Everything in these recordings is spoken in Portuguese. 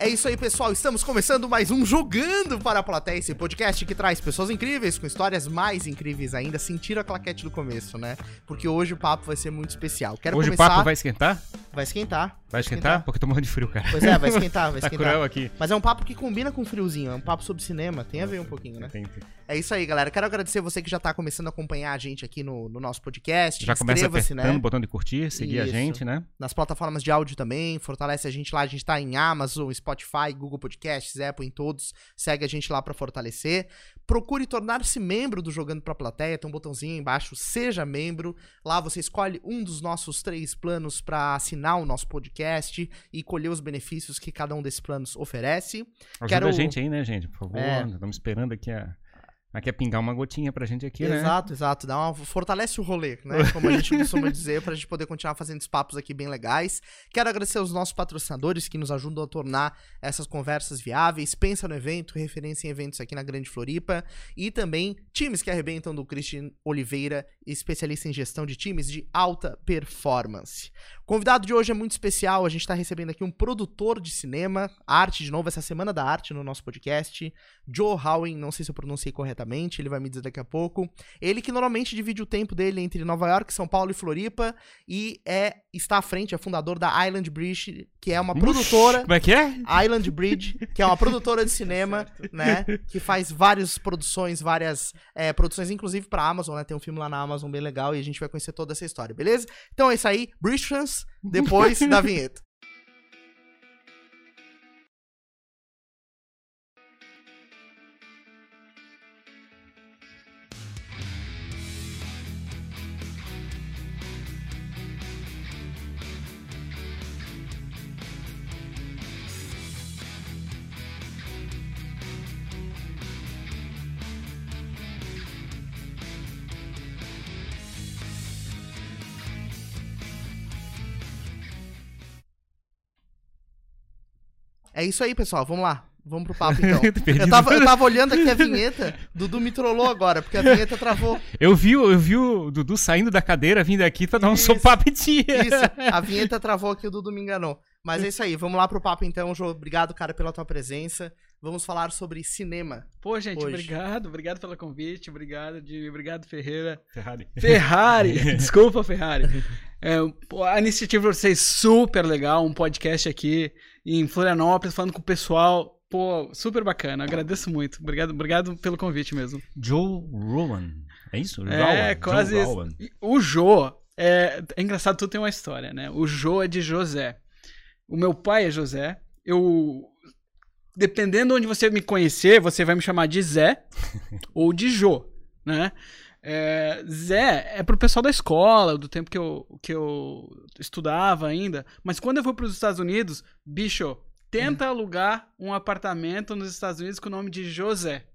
É isso aí, pessoal. Estamos começando mais um Jogando para a Plateia, esse podcast que traz pessoas incríveis com histórias mais incríveis ainda. Sentiram a claquete do começo, né? Porque hoje o papo vai ser muito especial. Quero Hoje começar... o papo vai esquentar? Vai esquentar. Vai esquentar? Porque eu tô morrendo de frio, cara. Pois é, vai esquentar, vai tá esquentar. cruel aqui. Mas é um papo que combina com friozinho, é um papo sobre cinema, tem a ver um pouquinho, né? Tem, tem. É isso aí, galera. Quero agradecer você que já tá começando a acompanhar a gente aqui no, no nosso podcast. Já começa Inscreva-se, apertando né? o botão de curtir, seguir a Isso. gente, né? nas plataformas de áudio também, fortalece a gente lá, a gente tá em Amazon, Spotify, Google Podcasts, Apple, em todos, segue a gente lá pra fortalecer. Procure tornar-se membro do Jogando Pra Plateia, tem um botãozinho aí embaixo, seja membro. Lá você escolhe um dos nossos três planos pra assinar o nosso podcast e colher os benefícios que cada um desses planos oferece. Ajuda Quero- a gente aí, né, gente? Por favor. É. Estamos esperando aqui a... Aqui a pingar uma gotinha pra gente aqui, né? Exato, exato. Dá uma, fortalece o rolê, né? Como a gente costuma dizer, pra gente poder continuar fazendo esses papos aqui bem legais. Quero agradecer aos nossos patrocinadores que nos ajudam a tornar essas conversas viáveis. Pensa no evento, referência em eventos aqui na Grande Floripa. E também times que arrebentam do Christian Oliveira, especialista em gestão de times de alta performance. O convidado de hoje é muito especial. A gente tá recebendo aqui um produtor de cinema, arte de novo, essa semana da arte no nosso podcast. Joe Howen, não sei se eu pronunciei corretamente, ele vai me dizer daqui a pouco. Ele que normalmente divide o tempo dele entre Nova York, São Paulo e Floripa e é está à frente, é fundador da Island Bridge, que é uma produtora Como é que é? Island Bridge, que é uma produtora de cinema, né? Que faz várias produções, várias é, produções, inclusive pra Amazon, né? Tem um filme lá na Amazon bem legal e a gente vai conhecer toda essa história, beleza? Então é isso aí, Bridges, depois da vinheta. É isso aí, pessoal, vamos lá. Vamos pro papo então. Eu tava, eu tava olhando aqui a vinheta, Dudu me trollou agora, porque a vinheta travou. Eu vi, o- eu vi o Dudu saindo da cadeira, vindo aqui pra dar um Isso. sopapetia. Isso, a vinheta travou aqui, o Dudu me enganou. Mas é isso aí, vamos lá pro papo então, Jô. Obrigado, cara, pela tua presença. Vamos falar sobre cinema. Pô, gente, Hoje. obrigado, obrigado pelo convite, obrigado, Jimmy, obrigado, Ferreira. Ferrari. Ferrari, desculpa, Ferrari. É, a iniciativa de vocês super legal, um podcast aqui em Florianópolis, falando com o pessoal. Pô, super bacana, agradeço muito. Obrigado, obrigado pelo convite mesmo. Joe Rowan. É isso? É, Rowan. quase Joe. Rowan. O Jô, é, é engraçado, tudo tem uma história, né? O Jô é de José. O meu pai é José. Eu. Dependendo onde você me conhecer, você vai me chamar de Zé ou de Jô, né? É, Zé é pro pessoal da escola, do tempo que eu, que eu estudava ainda. Mas quando eu vou pros Estados Unidos, bicho, tenta alugar um apartamento nos Estados Unidos com o nome de José.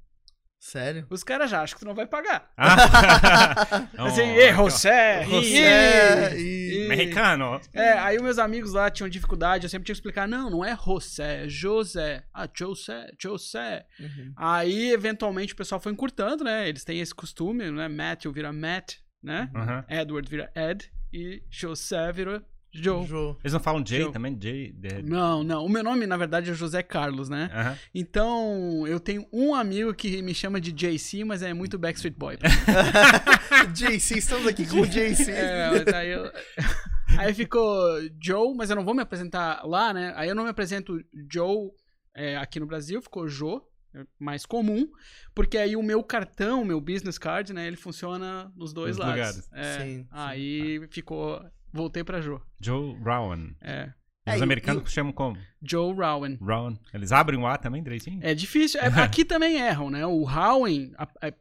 Sério? Os caras já acham que tu não vai pagar. Ah. Assim, Oh, ei, José, José, e-. Mexicano. É, aí os meus amigos lá tinham dificuldade, eu sempre tinha que explicar, não, não é José, é José. Ah, José, José. Uhum. Aí, eventualmente, o pessoal foi encurtando, né? Eles têm esse costume, né? Matthew vira Matt, né? Aham. Edward vira Ed e José vira Joe. Jô. Eles não falam Jay Joe. também? Jay. de- Não, não. O meu nome, na verdade, é José Carlos, né? Então, eu tenho um amigo que me chama de JC, mas é muito Backstreet Boy. JC, estamos aqui com o JC. É, mas aí eu... Aí ficou Joe, mas eu não vou me apresentar lá, né? Aí eu não me apresento Joe é, aqui no Brasil, ficou Jô, é mais comum, porque aí o meu cartão, o meu business card, né, ele funciona nos dois Nos lados. lugares. É, Sim, sim. aí ficou, voltei pra Jô. Joe Rowan. É, Os É, americanos chamam como? Joe Rowan. Rowan. Eles abrem o A também direitinho? É difícil, é, aqui também erram, né? O Rowan, a- é,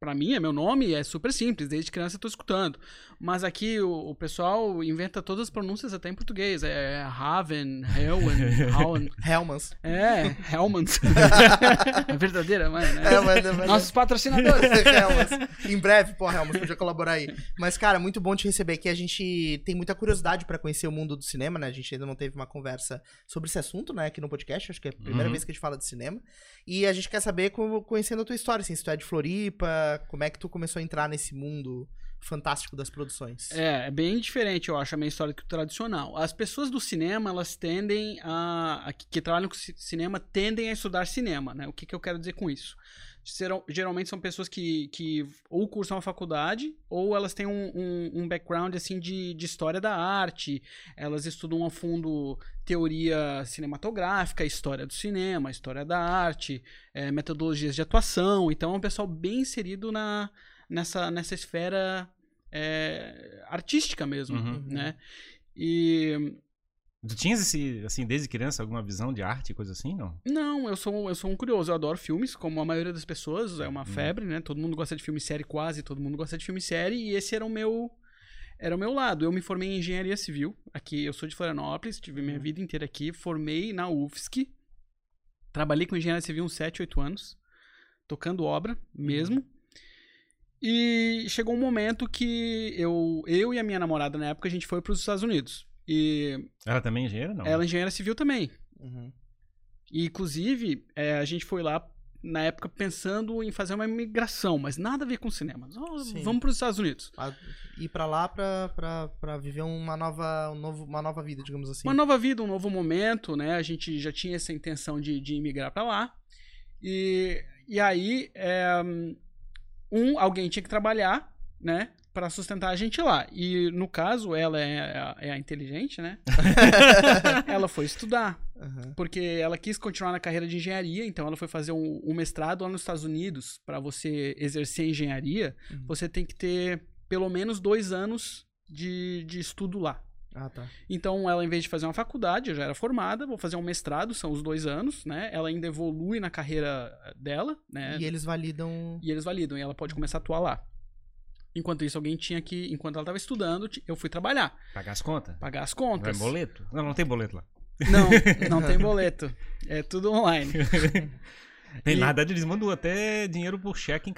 pra mim, é meu nome, é super simples, desde criança eu tô escutando. Mas aqui o, o pessoal inventa todas as pronúncias até em português. É Haven, Helwen, Howen. Helmans. É, Helmans. é verdadeira, mãe, né? É, mas, mas, Nossos patrocinadores. Helmas. Em breve, pô, Helmas, podia colaborar aí. Mas, cara, muito bom te receber aqui. A gente tem muita curiosidade pra conhecer o mundo do cinema, né? A gente ainda não teve uma conversa sobre esse assunto, né, aqui no podcast. Acho que é a primeira Uhum. vez que a gente fala de cinema. E a gente quer saber, como, conhecendo a tua história, assim, se tu é de Floripa, como é que tu começou a entrar nesse mundo fantástico das produções. É, é bem diferente, eu acho, a minha história do que o tradicional. As pessoas do cinema, elas tendem a. a que, que trabalham com ci- cinema, tendem a estudar cinema, né? O que, que eu quero dizer com isso? Geral- Geralmente são pessoas que, que ou cursam a faculdade, ou elas têm um, um, um background, assim, de, de história da arte. Elas estudam a fundo teoria cinematográfica, história do cinema, história da arte, eh, metodologias de atuação. Então é um pessoal bem inserido na, nessa, nessa esfera é, artística mesmo, Uhum. né? E Tu tinhas esse, assim, desde criança, alguma visão de arte, coisa assim, não? não, eu sou eu sou um curioso, eu adoro filmes, como a maioria das pessoas, é uma Uhum. febre, né? Todo mundo gosta de filme série, quase todo mundo gosta de filme e série, e esse era o meu era o meu lado. Eu me formei em engenharia civil, aqui eu sou de Florianópolis, tive minha vida inteira aqui, formei na UFSC. Trabalhei com engenharia civil uns 7, 8 anos, tocando obra mesmo. E chegou um momento que eu, eu e a minha namorada na época a gente foi para os Estados Unidos. E Ela também é engenheira, não? ela é engenheira civil também. Uhum. E, inclusive, é, a gente foi lá na época pensando em fazer uma imigração, mas nada a ver com cinema. Sim. vamos para os Estados Unidos. A- Ir pra lá pra viver uma nova, um novo, uma nova vida, digamos assim. Uma nova vida, um novo momento, né? A gente já tinha essa intenção de, de imigrar para lá. E, e aí, é, um, alguém tinha que trabalhar, né? Para sustentar a gente lá. E no caso, ela é a, é a inteligente, né? ela foi estudar. Aham. Porque ela quis continuar na carreira de engenharia, então ela foi fazer um, um mestrado lá nos Estados Unidos. Para você exercer engenharia, Uhum. você tem que ter pelo menos dois anos de, de estudo lá. Ah, tá. Então, ela, em vez de fazer uma faculdade, eu já era formada, vou fazer um mestrado, são os dois anos, né? Ela ainda evolui na carreira dela, né? E eles validam. E eles validam, e ela pode começar a atuar lá. Enquanto isso, alguém tinha que, enquanto ela estava estudando, eu fui trabalhar, Pagar as contas? pagar as contas. boleto? Não, não tem boleto lá. Não, não tem boleto. É tudo online. Tem E- nada, eles mandam até dinheiro por cheque em...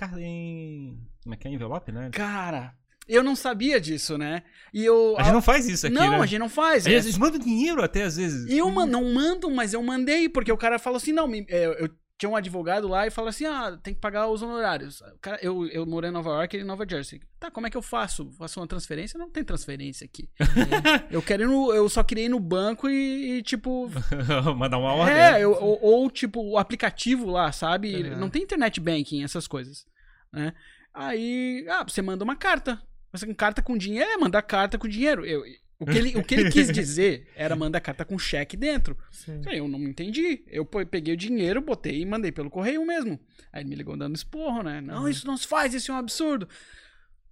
Como é que é? Envelope, né? Cara, eu não sabia disso, né? E eu. A gente não faz isso aqui, não, né? a gente não faz. Às vezes Eles mandam dinheiro até, às vezes. Eu man- não mando, mas eu mandei, porque o cara falou assim: não, me- é, eu tinha um advogado lá e falou assim: ah, tem que pagar os honorários. O cara, eu, eu morei em Nova York e em Nova Jersey. Tá, como é que eu faço? Faço uma transferência? Não tem transferência aqui. eu quero ir no, Eu só queria ir no banco e, e, tipo. Mandar uma ordem. É, eu- ou, ou, tipo, o aplicativo lá, sabe? Uhum. Não tem internet banking, essas coisas. Né? Aí, ah, você manda uma carta. Você com carta com dinheiro, é, manda carta com dinheiro. Eu, o, que ele, o que ele quis dizer era mandar carta com cheque dentro. Sim. Eu não entendi. Eu peguei o dinheiro, botei e mandei pelo correio mesmo. Aí ele me ligou dando esporro, né? Não, isso não se faz, isso é um absurdo.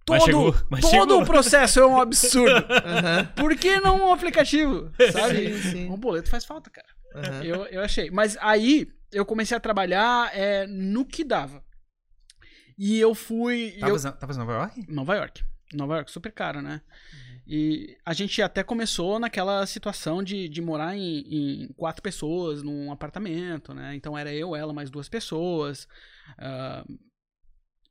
Mas Todo, chegou, mas todo chegou. o processo é um absurdo. Aham. Por que não um aplicativo? Sabe? Sim, sim. Um boleto faz falta, cara. Aham. Eu, eu achei. Mas aí eu comecei a trabalhar é, no que dava. E eu fui. Tava, eu- tava em Nova York? Nova York. Nova York, super caro, né? Uhum. E a gente até começou naquela situação de, de morar em, em quatro pessoas num apartamento, né? Então era eu, ela, mais duas pessoas. ah,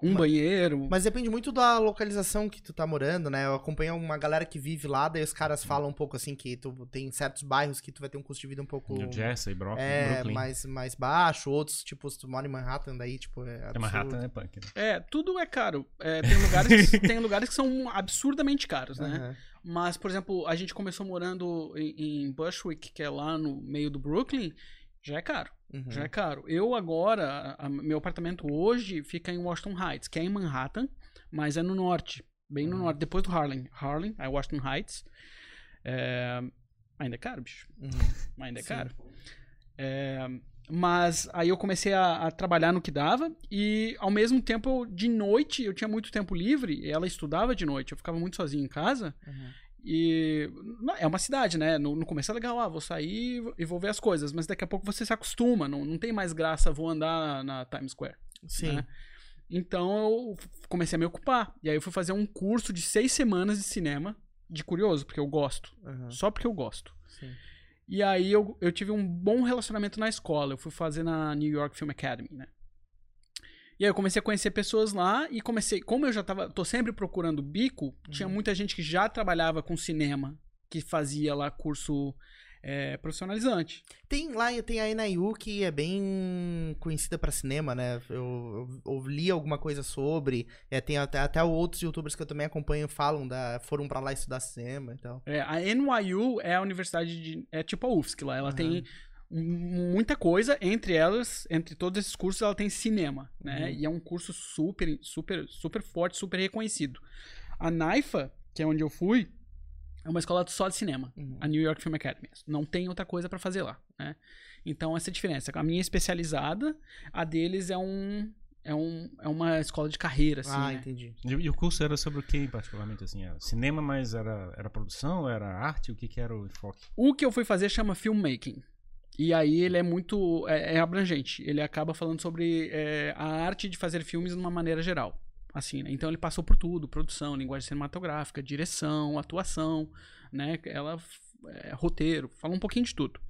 um Mas- banheiro. Mas depende muito da localização que tu tá morando, né? Eu acompanho uma galera que vive lá, daí os caras falam um pouco assim que tu tem certos bairros que tu vai ter um custo de vida um pouco New Jersey, Bro é, Brooklyn. mais, mais baixo, outros, tipo, se tu mora em Manhattan, daí, tipo, é É absurdo. Manhattan, é punk. né? É, tudo é caro. É, tem, lugares, tem lugares que são absurdamente caros, né? Aham. Mas, por exemplo, a gente começou morando em, em Bushwick, que é lá no meio do Brooklyn, já é caro. Uhum. Já é caro. Eu agora, a- meu apartamento hoje fica em Washington Heights, que é em Manhattan, mas é no norte, bem no Uhum. norte, depois do Harlem. Harlem, é Washington Heights. É, Ainda é caro, bicho. Uhum. Ainda é Sim. caro. É, Mas aí eu comecei a, a trabalhar no que dava e ao mesmo tempo, de noite, eu tinha muito tempo livre, ela estudava de noite, eu ficava muito sozinho em casa. Uhum. E é uma cidade, né? No, no começo é legal, ah, vou sair e vou ver as coisas, mas daqui a pouco você se acostuma, não, não tem mais graça, vou andar na Times Square. Sim. né? Então eu comecei a me ocupar. E aí eu fui fazer um curso de seis semanas de cinema, de curioso, porque eu gosto. Uhum. Só porque eu gosto. Sim. E aí eu, eu tive um bom relacionamento na escola. Eu fui fazer na New York Film Academy, né? E aí eu comecei a conhecer pessoas lá e comecei, como eu já tava, tô sempre procurando bico, tinha muita gente que já trabalhava com cinema, que fazia lá curso é profissionalizante. Tem lá, tem a NIU que é bem conhecida pra cinema, né? Eu, eu, eu li alguma coisa sobre. É, tem até, até outros youtubers que eu também acompanho falam da. foram pra lá estudar cinema e tal. É, a NYU é a universidade de. É tipo a UFSC lá. Ela tem muita coisa, entre elas, entre todos esses cursos, ela tem cinema, né? Uhum. E é um curso super, super, super forte, super reconhecido. A NAIFA, que é onde eu fui, é uma escola só de cinema, Uhum. a New York Film Academy. Não tem outra coisa pra fazer lá, né? Então essa é a diferença. A minha é especializada, a deles é um é, um, é uma escola de carreira, assim, ah, né? entendi. E, e o curso era sobre o que, particularmente? Assim, era cinema, mas era, era produção, era arte? O que, que era o enfoque? O que eu fui fazer chama filmmaking. E aí ele é muito é, é abrangente. Ele acaba falando sobre é, a arte de fazer filmes de uma maneira geral. Assim, né? Então ele passou por tudo: produção, linguagem cinematográfica, direção, atuação, né? Ela é, roteiro, fala um pouquinho de tudo.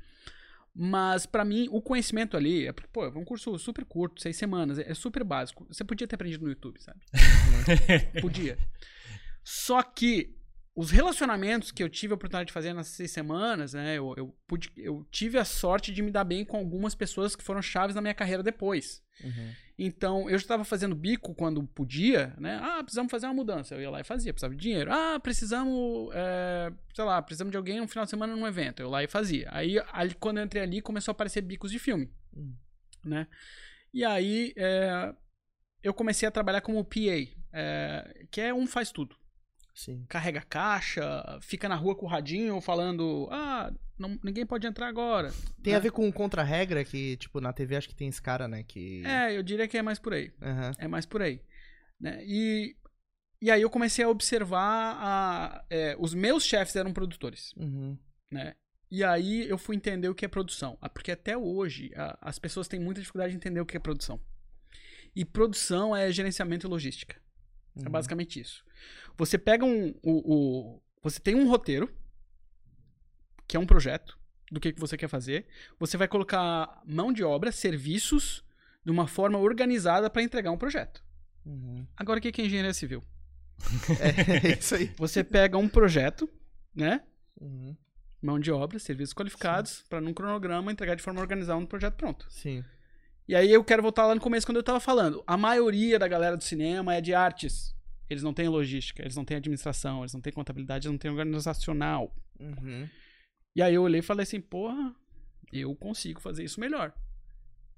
Mas pra mim o conhecimento ali é pô, é um curso super curto, seis semanas, é super básico. Você podia ter aprendido no YouTube, sabe? Podia. Só que os relacionamentos que eu tive a oportunidade de fazer nessas seis semanas, né? Eu, eu, pude, eu tive a sorte de me dar bem com algumas pessoas que foram chaves na minha carreira depois. Uhum. Então, eu já estava fazendo bico quando podia, né? Ah, precisamos fazer uma mudança. Eu ia lá e fazia, precisava de dinheiro. Ah, precisamos, é, sei lá, precisamos de alguém no final de semana num evento. Eu ia lá e fazia. Aí, ali, quando eu entrei ali, começou a aparecer bicos de filme, Hum. né? E aí, é, eu comecei a trabalhar como PA, é, que é um faz tudo Sim. carrega caixa, fica na rua com o radinho falando: ah, não- ninguém pode entrar agora. Tem né? a ver com contra-regra que, tipo, na TV acho que tem esse cara, né? Que. É, eu diria que é mais por aí. Aham. É mais por aí. Né? E, e aí eu comecei a observar. A, é, os meus chefes eram produtores. Uhum. Né? E aí eu fui entender o que é produção. Ah, Porque até hoje a- as pessoas têm muita dificuldade de entender o que é produção. E produção é gerenciamento e logística. É Uhum. basicamente isso. Você pega um. O, o- você tem um roteiro, que é um projeto, do que, que você quer fazer. Você vai colocar mão de obra, serviços, de uma forma organizada para entregar um projeto. Uhum. Agora, o que que é engenharia civil? É isso aí. Você pega um projeto, né? Uhum. Mão de obra, serviços qualificados, para num cronograma entregar de forma organizada um projeto pronto. Sim. E aí eu quero voltar lá no começo quando eu tava falando. A maioria da galera do cinema é de artes. Eles não têm logística, eles não têm administração, eles não têm contabilidade, eles não têm organizacional. Uhum. E aí eu olhei e falei assim, porra, eu consigo fazer isso melhor.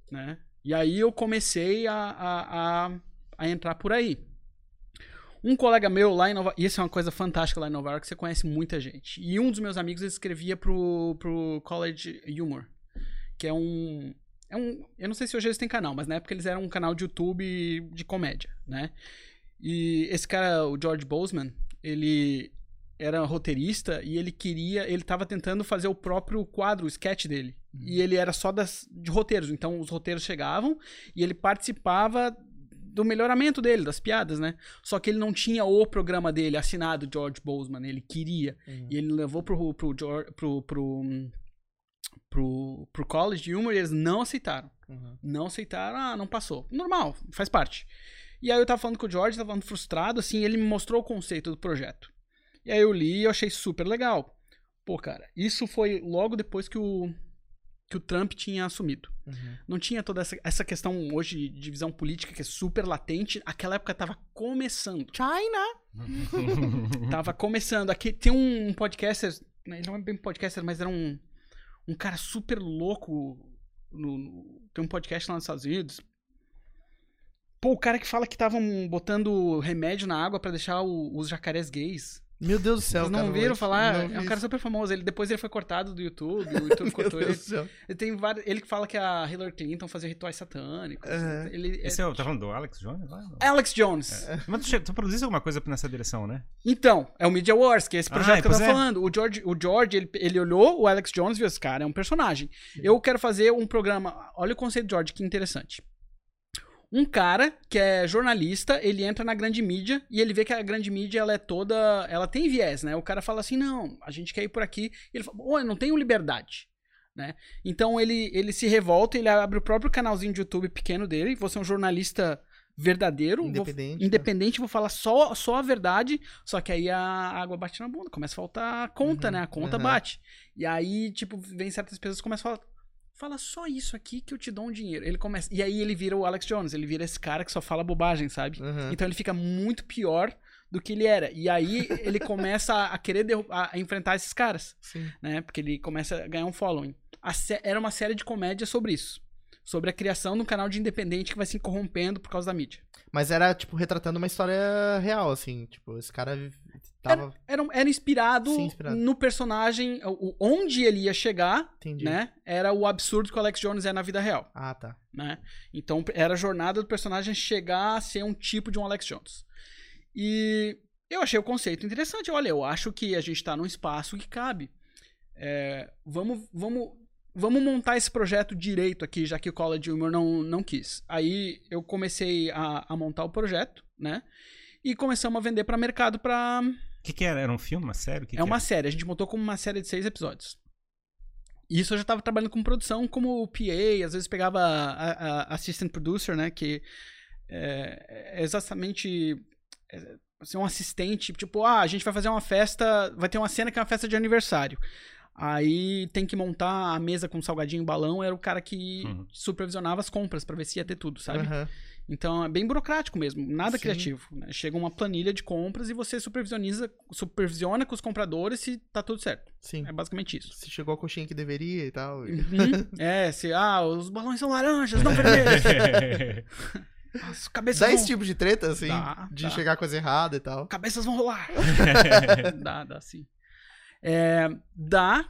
Né? E aí eu comecei a, a, a, a entrar por aí. Um colega meu lá em Nova e isso é uma coisa fantástica lá em Nova York, você conhece muita gente. E um dos meus amigos escrevia pro, pro College Humor, que é um. É um. Eu não sei se hoje eles têm canal, mas na época eles eram um canal de YouTube de comédia, né? E esse cara, o George Boseman, ele era roteirista e ele queria. Ele tava tentando fazer o próprio quadro, o sketch dele. E ele era só das, de roteiros. Então os roteiros chegavam e ele participava do melhoramento dele, das piadas, né? Só que ele não tinha o programa dele assinado George Boseman, ele queria. Uhum. E ele levou pro, pro, Geor- pro, pro, hum, pro, pro College de Humor e eles não aceitaram. Uhum. Não aceitaram, ah, não passou. Normal, faz parte. E aí eu tava falando com o George, tava falando frustrado, assim, ele me mostrou o conceito do projeto. E aí eu li e eu achei super legal. Pô, cara, isso foi logo depois que o, que o Trump tinha assumido. Uhum. Não tinha toda essa, essa questão hoje de divisão política que é super latente. Aquela época tava começando. China! Tava começando. Aqui tem um podcaster, né, ele não é bem podcaster, mas era um, um cara super louco. No, no- tem um podcast lá nos Estados Unidos. Pô, o cara que fala que estavam botando remédio na água pra deixar o- os jacarés gays. Meu Deus do céu, Vocês não cara, viram falar? não é um cara super famoso. Ele, depois ele foi cortado do YouTube. O YouTube Meu cortou ele. Deus do céu. Ele tem vários. Ele que fala que a Hillary Clinton fazia rituais satânicos. Aham. Ele, Esse é, o- tá falando do Alex Jones? Alex Jones. Mas tu, tu produziste alguma coisa nessa direção, né? Então, é o Media Wars, que é esse Ah, projeto que eu tava é. falando. O George, o George ele, ele olhou o Alex Jones e viu, esse cara é um personagem. Eu quero fazer um programa. Olha o conceito de George, que interessante. Um cara que é jornalista, ele entra na grande mídia e ele vê que a grande mídia ela é toda. Ela tem viés, né? O cara fala assim: não, a gente quer ir por aqui. E ele fala: Ô, eu não tenho liberdade. Né? Então ele, ele se revolta, ele abre o próprio canalzinho de YouTube pequeno dele. Você é um jornalista verdadeiro, vou- Independente. independente, vou falar só, só a verdade, só que aí a água bate na bunda, começa a faltar a conta, Uhum, né? A conta uhum. bate. E aí, tipo, vem certas pessoas que começam a falar, fala só isso aqui que eu te dou um dinheiro. Ele começa, e aí ele vira o Alex Jones, ele vira esse cara que só fala bobagem, sabe? Uhum. Então ele fica muito pior do que ele era. E aí ele começa a querer derru- a, enfrentar esses caras, Sim. né? Porque ele começa a ganhar um following. Era uma série de comédia sobre isso. Sobre a criação de um canal de independente que vai se corrompendo por causa da mídia. Mas era, tipo, retratando uma história real, assim. Tipo, esse cara tava. Era, um- era inspirado, Sim, inspirado. no personagem. o- onde ele ia chegar, Entendi. né? Era o absurdo que o Alex Jones é na vida real. Ah, tá. né? Então era a jornada do personagem chegar a ser um tipo de um Alex Jones. E eu achei o conceito interessante. Olha, eu acho que a gente tá num espaço que cabe. É, vamos, vamos, vamos montar esse projeto direito aqui, já que o College Humor não, não quis. Aí eu comecei a, a montar o projeto, né? E começamos a vender para mercado para O que, que era? Era um filme, uma série? Que é que uma era? série, a gente montou como uma série de seis episódios. Isso eu já tava trabalhando com produção, como PA, às vezes pegava a, a- assistant producer, né, que é, é exatamente é, assim, um assistente, tipo, ah, a gente vai fazer uma festa, vai ter uma cena que é uma festa de aniversário. Aí tem que montar a mesa com salgadinho e balão, era o cara que Uhum. supervisionava as compras pra ver se ia ter tudo, sabe? Aham. Então é bem burocrático mesmo, nada Sim. criativo. né? Chega uma planilha de compras e você supervisioniza, supervisiona com os compradores se tá tudo certo. Sim. É basicamente isso. Se chegou a coxinha que deveria e tal. Uhum. é, se ah, os balões são laranjas, não vermelhos. As cabeças Dá vão, esse tipo de treta, assim? Dá, de dá. chegar coisa errada e tal. cabeças vão rolar. dá, dá sim. É, dá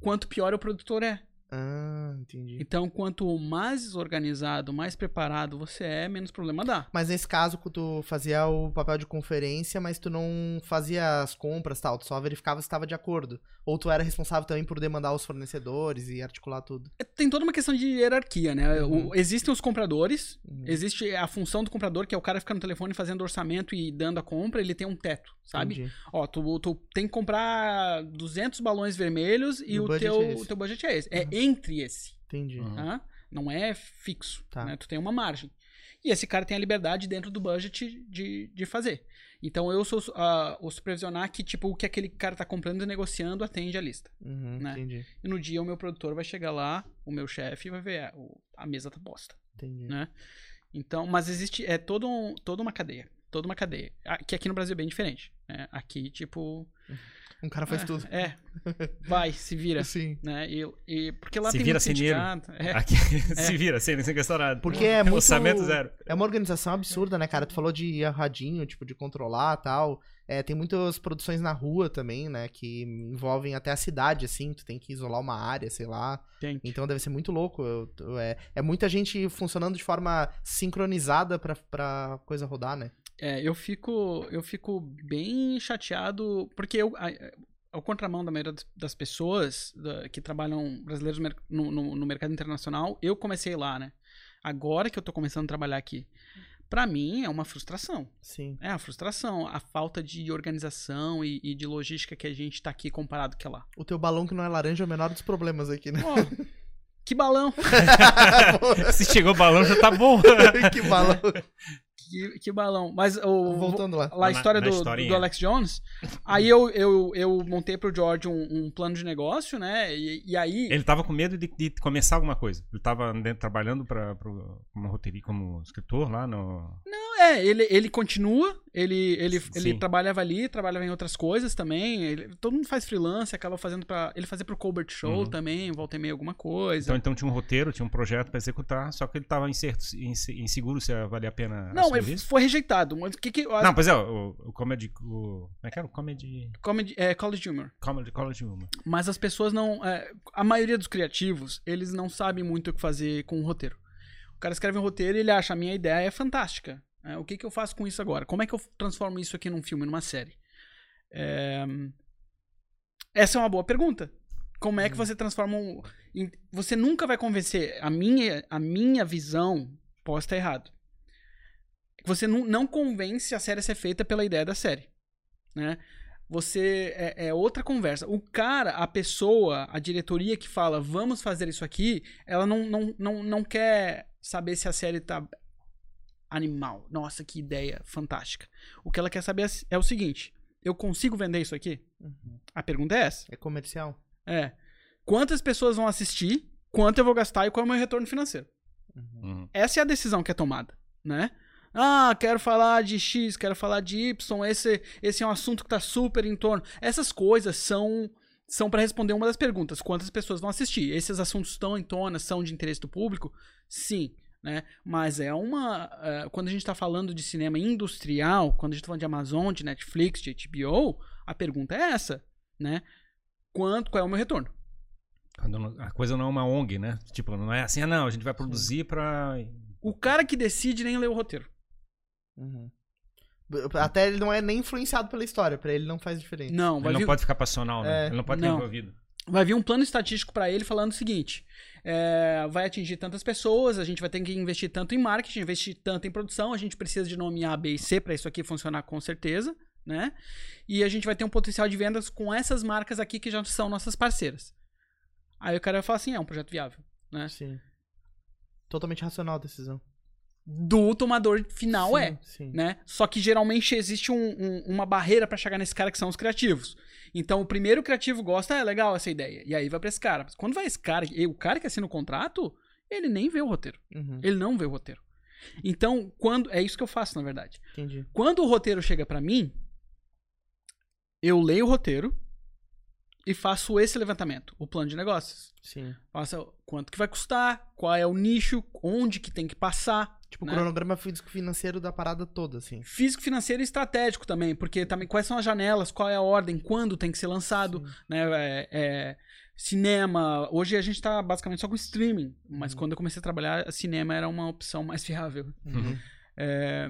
quanto pior o produtor é. Ah, entendi. Então, quanto mais organizado, mais preparado você é, menos problema dá. Mas nesse caso, tu fazia o papel de conferência, mas tu não fazia as compras e tal, tu só verificava se estava de acordo. Ou tu era responsável também por demandar os fornecedores e articular tudo. É, Tem toda uma questão de hierarquia, né? Uhum. O- existem os compradores, Uhum. existe a função do comprador, que é o cara ficar no telefone fazendo orçamento e dando a compra, ele tem um teto, sabe? Entendi. Ó, tu, tu tem que comprar 200 balões vermelhos e, E o o, teu, é o teu budget é esse. É Uhum. Entre esse, Entendi. Uhum. tá? Não é fixo, Tá. né? Tu tem uma margem. E esse cara tem a liberdade dentro do budget de, de fazer. Então eu sou ah, o supervisionar que, tipo, o que aquele cara tá comprando e negociando atende a lista. Uhum, Né? Entendi. E no dia o meu produtor vai chegar lá, o meu chefe vai ver, a mesa tá posta. Entendi. né? Então, mas existe é todo um, toda uma cadeia, toda uma cadeia, que aqui no Brasil é bem diferente. né? Aqui tipo Um cara faz é, tudo. É, vai, se vira, Sim. né? E, e porque lá Se tem vira muito sem dinheiro. sindicato. É, Aqui, se vira, sem, sem gastar nada. Porque é muito- Orçamento zero. É uma organização absurda, né, cara? Tu falou de radinho, tipo, de controlar e tal. É, tem muitas produções na rua também, né? Que envolvem até a cidade, assim. Tu tem que isolar uma área, sei lá. tem. Então deve ser muito louco. Eu- eu- é, é muita gente funcionando de forma sincronizada pra, pra coisa rodar, né? É, eu fico eu fico bem chateado porque eu a- ao contramão da maioria das- pessoas da- que trabalham brasileiros mer- no, no- no mercado internacional, eu comecei lá, né? Agora que eu tô começando a trabalhar aqui. Pra mim é uma frustração. Sim. É a frustração, a falta de organização e, e de logística que a gente tá aqui comparado que é lá. O teu balão que não é laranja é o menor dos problemas aqui, né? Ó, que balão! Se chegou o balão, já tá bom. que balão. Que, que balão! Mas o, Voltando lá. lá a Na- história na do, historinha. do Alex Jones. Aí eu, eu, eu montei pro George um, um plano de negócio, né? E, e aí. Ele tava com medo de, de começar alguma coisa. Ele tava dentro, trabalhando pra, pro, como roteirista, como escritor lá no. É, ele, ele continua, ele, ele, Sim. ele trabalhava ali, trabalhava em outras coisas também. ele- todo mundo faz freelance, acaba fazendo pra. Ele fazia pro Colbert Show Uhum. também, volta e meia alguma coisa. Então, então tinha um roteiro, tinha um projeto pra executar, só que ele tava incerto, inse- inseguro se valia a pena Não, isso. foi rejeitado. Mas que que. Não, pois é, o, o comedy. O, como é que era? O comedy. Comedy, é, college humor. Comedy College Humor. Mas as pessoas não. é, a maioria dos criativos, eles não sabem muito o que fazer com o roteiro. O cara escreve um roteiro e ele acha a minha ideia é fantástica. É, o que, que eu faço com isso agora? Como é que eu transformo isso aqui num filme, numa série? É, Essa é uma boa pergunta. Como é que você transforma um. Você nunca vai convencer. A minha, a minha visão pode estar errado. Você não, não convence a série a ser feita pela ideia da série. Né? Você é, é outra conversa. O cara, a pessoa, a diretoria que fala vamos fazer isso aqui, ela não, não, não, não quer saber se a série tá animal. Nossa, que ideia fantástica. O que ela quer saber é- é o seguinte: eu consigo vender isso aqui? Uhum. A pergunta é essa. É comercial. É. Quantas pessoas vão assistir? Quanto eu vou gastar e qual é o meu retorno financeiro? Uhum. Essa é a decisão que é tomada, né? Ah, quero falar de X, quero falar de Y, esse, esse é um assunto que tá super em torno. Essas coisas são são para responder uma das perguntas: quantas pessoas vão assistir? Esses assuntos estão em tona, são de interesse do público? Sim, né? Mas é uma. eh, quando a gente tá falando de cinema industrial, quando a gente tá falando de Amazon, de Netflix, de HBO, a pergunta é essa, né? Quanto, qual é o meu retorno? A coisa não é uma ONG, né? Tipo, não é assim, ah, não, a gente vai produzir pra. O cara que decide nem lê o roteiro. Uhum. Até ele não é nem influenciado pela história, pra ele não faz diferença. Não, Ele não vir, pode ficar passional, né? É, Ele não pode não. envolvido. vai vir um plano estatístico pra ele falando o seguinte: é, vai atingir tantas pessoas, a gente vai ter que investir tanto em marketing, investir tanto em produção, a gente precisa de nome A, B e C pra isso aqui funcionar com certeza, né? E a gente vai ter um potencial de vendas com essas marcas aqui que já são nossas parceiras. Aí o cara vai falar assim: é um projeto viável, né? Sim. Totalmente racional a decisão. Do tomador final Sim, é. Sim. né? Só que geralmente existe um- um- uma barreira pra chegar nesse cara que são os criativos. Então o primeiro criativo gosta, é legal essa ideia. E aí vai pra esse cara. Mas quando vai esse cara, o cara que assina o contrato, ele nem vê o roteiro. Uhum. Ele não vê o roteiro. Então, quando. É isso que eu faço, na verdade. Entendi. Quando o roteiro chega pra mim, eu leio o roteiro e faço esse levantamento, o plano de negócios. Sim. Faço quanto que vai custar, qual é o nicho, onde que tem que passar. Tipo, né? o cronograma físico-financeiro da parada toda, assim. Físico, financeiro e estratégico também, porque também quais são as janelas, qual é a ordem, quando tem que ser lançado, Sim. né? É, é, cinema. Hoje a gente tá basicamente só com streaming, mas Uhum. quando eu comecei a trabalhar, cinema era uma opção mais viável. Uhum. É,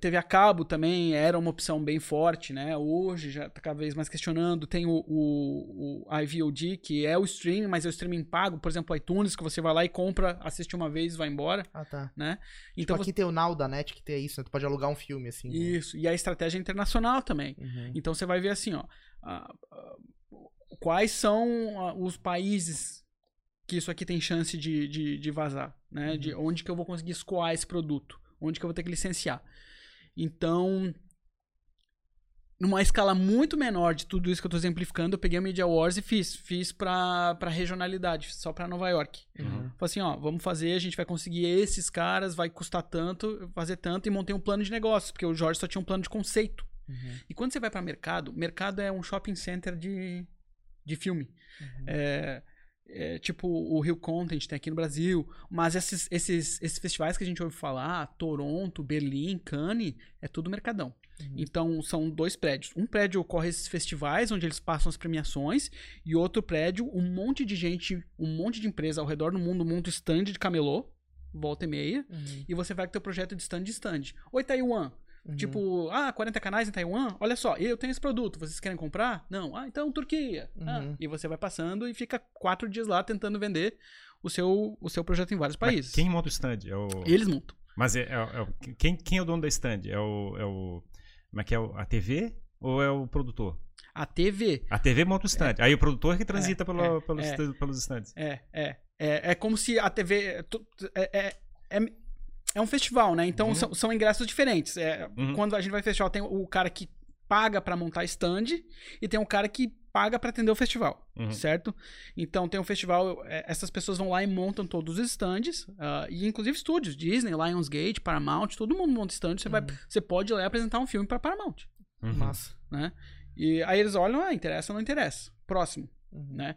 TV a cabo também era uma opção bem forte, né? Hoje já tá cada vez mais questionando. Tem o, o, o iVOD, que é o streaming, mas é o streaming pago, por exemplo, iTunes, que você vai lá e compra, assiste uma vez e vai embora, Ah, tá. né? Tipo, Então aqui tem o Now da Net que tem isso, né? Tu pode alugar um filme, assim. né? Isso, e a estratégia internacional também. Uhum. Então você vai ver assim, ó, quais são os países que isso aqui tem chance de, de, de vazar, né? De onde que eu vou conseguir escoar esse produto, onde que eu vou ter que licenciar. Então, numa escala muito menor de tudo isso que eu tô exemplificando, eu peguei o Media Wars e fiz, fiz pra, pra regionalidade, só pra Nova York. Uhum. Falei assim, ó, vamos fazer, a gente vai conseguir esses caras, vai custar tanto, fazer tanto e montei um plano de negócios, porque o Jorge só tinha um plano de conceito. Uhum. E quando você vai para mercado, mercado é um shopping center de, de filme. Uhum. É, é tipo o Rio Content tem aqui no Brasil, mas esses, esses, esses festivais que a gente ouve falar, Toronto, Berlim, Cannes, é tudo mercadão. Uhum. Então são dois prédios. Um prédio ocorre esses festivais onde eles passam as premiações e outro prédio, um monte de gente, um monte de empresa ao redor do mundo monta stand de camelô, volta e meia, Uhum. e você vai com teu projeto de stand de stand. Oi, Taiwan, Uhum. Tipo, ah, 40 canais em Taiwan? Olha só, eu tenho esse produto, vocês querem comprar? Não. Ah, então Turquia. Ah, Uhum. e você vai passando e fica quatro dias lá tentando vender o seu, o seu projeto em vários Mas países. Quem monta o stand? É o... Eles montam. Mas é, é- é quem, quem é o dono da stand? É o. É o como é que é? o- A TV ou é o produtor? A TV. A TV monta o stand. Aí o produtor que transita É, pelo- é, pelos, é. pelos stands. É, é. É, é como se a TV. é É, é, um festival, né? Então Uhum. são, são ingressos diferentes. É, Uhum. Quando a gente vai festival, tem o cara que paga pra montar stand e tem o cara que paga pra atender o festival, Uhum. certo? Então tem um festival, é, essas pessoas vão lá e montam todos os stands, ah, e inclusive estúdios, Disney, Lionsgate, Paramount, todo mundo monta stand, você, vai, Uhum. você pode ir lá e apresentar um filme pra Paramount, Uhum. Massa. né? E aí eles olham, ah, interessa ou não interessa. Próximo Uhum. né?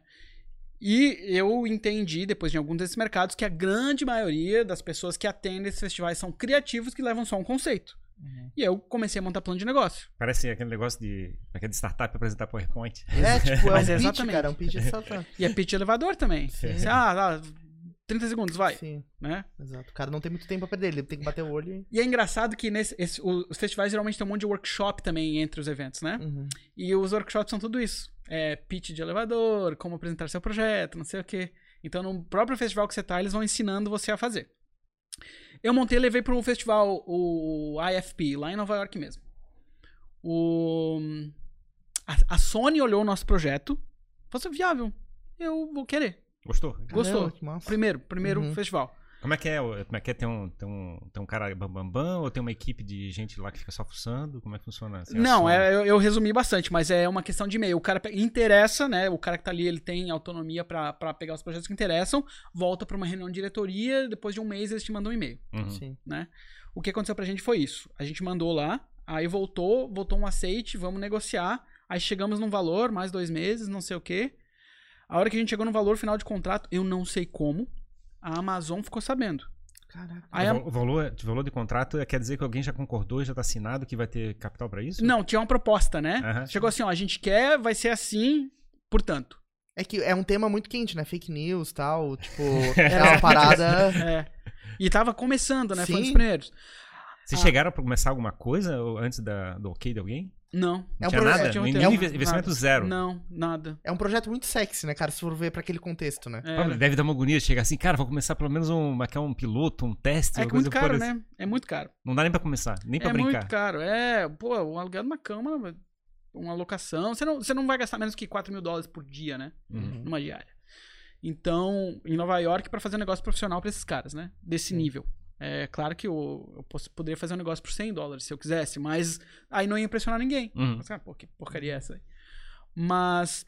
E eu entendi, depois de alguns desses mercados, que a grande maioria das pessoas que atendem esses festivais são criativos que levam só um conceito. Uhum. E eu comecei a montar plano de negócio. Parece aquele negócio de. Aquele startup apresentar PowerPoint. É, tipo, é Mas um é pitch, exatamente. cara. É um pitch. E é pitch elevador também. Sim. Você, ah, ah, 30 segundos, vai. Sim, Né? exato. O cara não tem muito tempo pra perder. Ele tem que bater o olho e... E é engraçado que nesse, esse- os festivais geralmente tem um monte de workshop também entre os eventos, né? Uhum. E os workshops são tudo isso. É pitch de elevador, como apresentar seu projeto, não sei o quê. Então, no próprio festival que você tá, eles vão ensinando você a fazer. Eu montei e levei para um festival, o IFP, lá em Nova York mesmo. O... A, a Sony olhou o nosso projeto, falou assim, viável, eu vou querer. Gostou? Gostou. Caramba, que massa. Primeiro, primeiro Uhum. festival. Como é que é? Como é que é? Tem um, tem um, tem um cara bambambam bam, bam, ou tem uma equipe de gente lá que fica só fuçando? Como é que funciona? Assim, não, é, eu, eu, resumi bastante, mas é uma questão de e-mail. O cara interessa, né? O cara que tá ali, ele tem autonomia para pegar os projetos que interessam, volta para uma reunião de diretoria, depois de um mês eles te mandam um e-mail. Uhum. Sim. Né? O que aconteceu pra gente foi isso. A gente mandou lá, aí voltou, voltou um aceite, vamos negociar. Aí chegamos num valor, mais dois meses, não sei o quê. A hora que a gente chegou no valor final de contrato, eu não sei como, a Amazon ficou sabendo. Caraca. Aí o, valor, o valor de contrato é, quer dizer que alguém já concordou, já está assinado que vai ter capital para isso? Não, tinha uma proposta, né? Uhum. Chegou assim, ó, a gente quer, vai ser assim, portanto. É que é um tema muito quente, né? Fake news tal, tipo, é uma parada. É. E tava começando, né? Sim. Foi um dos primeiros. Vocês ah. chegaram a começar alguma coisa antes da, do ok de alguém? Não. Não é um tinha nada? Tinha um Nenhum investimento nada. zero? Não, nada. É um projeto muito sexy, né, cara? Se for ver pra aquele contexto, né? É. Deve dar uma agonia chegar assim, cara, vou começar pelo menos um, aqui é um piloto, um teste. É muito caro, né? É muito caro. Não dá nem pra começar, nem pra é brincar. É muito caro. É, pô, um aluguel de uma cama, uma locação. Você não, você não vai gastar menos que 4 mil dólares por dia, né? Uhum. Numa diária. Então, em Nova York, para fazer um negócio profissional pra esses caras, né? Desse nível. É claro que eu, eu posso, poderia fazer um negócio por 100 dólares se eu quisesse, mas aí não ia impressionar ninguém. Uhum. Mas, ah, pô, que porcaria é essa aí? Mas.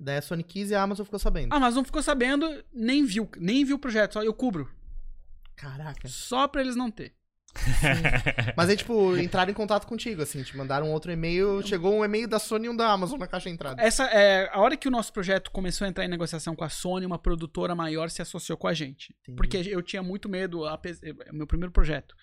Daí a Sony quis e a Amazon ficou sabendo. A Amazon ficou sabendo, nem viu, nem viu o projeto, só eu cubro. Caraca. Só pra eles não ter. Mas aí, tipo, entraram em contato contigo, assim, te mandaram outro e-mail, chegou um e-mail da Sony e um da Amazon na caixa de entrada. Essa é a hora que o nosso projeto começou a entrar em negociação com a Sony, uma produtora maior se associou com a gente. Entendi. Porque eu tinha muito medo, a, é, meu primeiro projeto,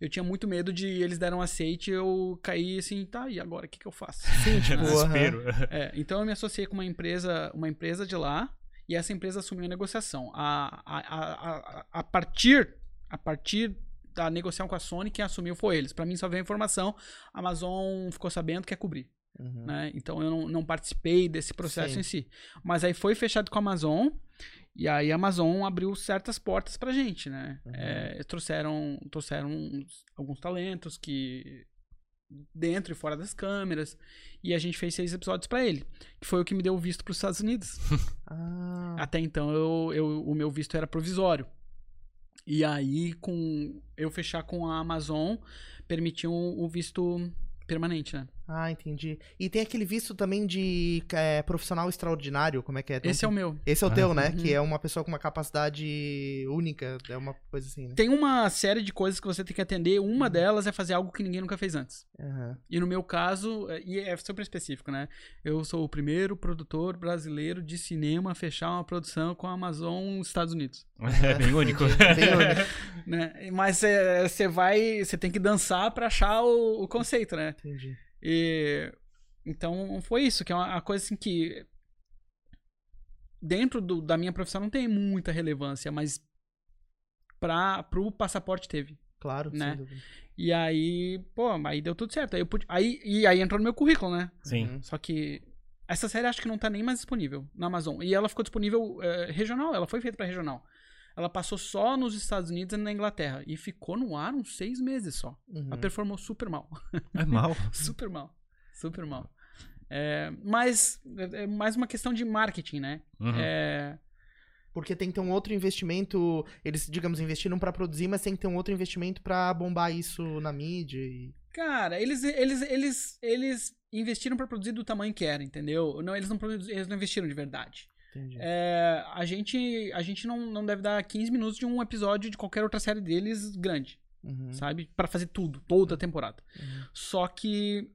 eu tinha muito medo de eles deram um aceite e eu caí assim, tá, e agora o que, que eu faço? Sim, tipo, desespero. É, então eu me associei com uma empresa, uma empresa de lá, e essa empresa assumiu a negociação. A, a, a, a, a partir a partir da negociação com a Sony, quem assumiu foi eles. Para mim só veio a informação, a Amazon ficou sabendo que quer cobrir. Uhum. Né? Então eu não, não, participei desse processo Sim. em si. Mas aí foi fechado com a Amazon. E aí a Amazon abriu certas portas pra gente, né? Uhum. É, trouxeram, trouxeram alguns talentos que dentro e fora das câmeras. E a gente fez seis episódios para ele, que foi o que me deu visto para os Estados Unidos. ah. Até então eu, eu, o meu visto era provisório. E aí, com eu fechar com a Amazon, permitiu o visto permanente, né? Ah, entendi. E tem aquele visto também de é, profissional extraordinário, como é que é? Esse é o meu. Esse é o ah, teu, né? Uhum. Que é uma pessoa com uma capacidade única, é uma coisa assim, né? Tem uma série de coisas que você tem que atender, uma uhum. delas é fazer algo que ninguém nunca fez antes. Uhum. E no meu caso, é, e é super específico, né? Eu sou o primeiro produtor brasileiro de cinema a fechar uma produção com a Amazon Estados Unidos. É bem único. bem único. né? Mas você é, vai, você tem que dançar para achar o, o conceito, né? Entendi. E, então foi isso, que é uma, coisa assim que dentro do, da minha profissão não tem muita relevância, mas para pro passaporte teve. Claro, né? E aí, pô, aí deu tudo certo. Aí, eu pude, aí e aí entrou no meu currículo, né? Sim. Uhum. Só que essa série acho que não tá nem mais disponível na Amazon. E ela ficou disponível é, regional, ela foi feita para regional. Ela passou só nos Estados Unidos e na Inglaterra. E ficou no ar uns seis meses só. Uhum. Ela performou super mal. É mal? super mal. Super mal. É, mas é, é mais uma questão de marketing, né? Uhum. É... Porque tem que ter um outro investimento. Eles, digamos, investiram para produzir, mas tem que ter um outro investimento para bombar isso na mídia. E... Cara, eles, eles, eles, eles investiram para produzir do tamanho que era, entendeu? Não, eles não, eles não investiram de verdade. É, a gente, a gente não, não deve dar 15 minutos de um episódio de qualquer outra série deles grande. Uhum. Sabe? para fazer tudo, toda a temporada. Uhum. Só que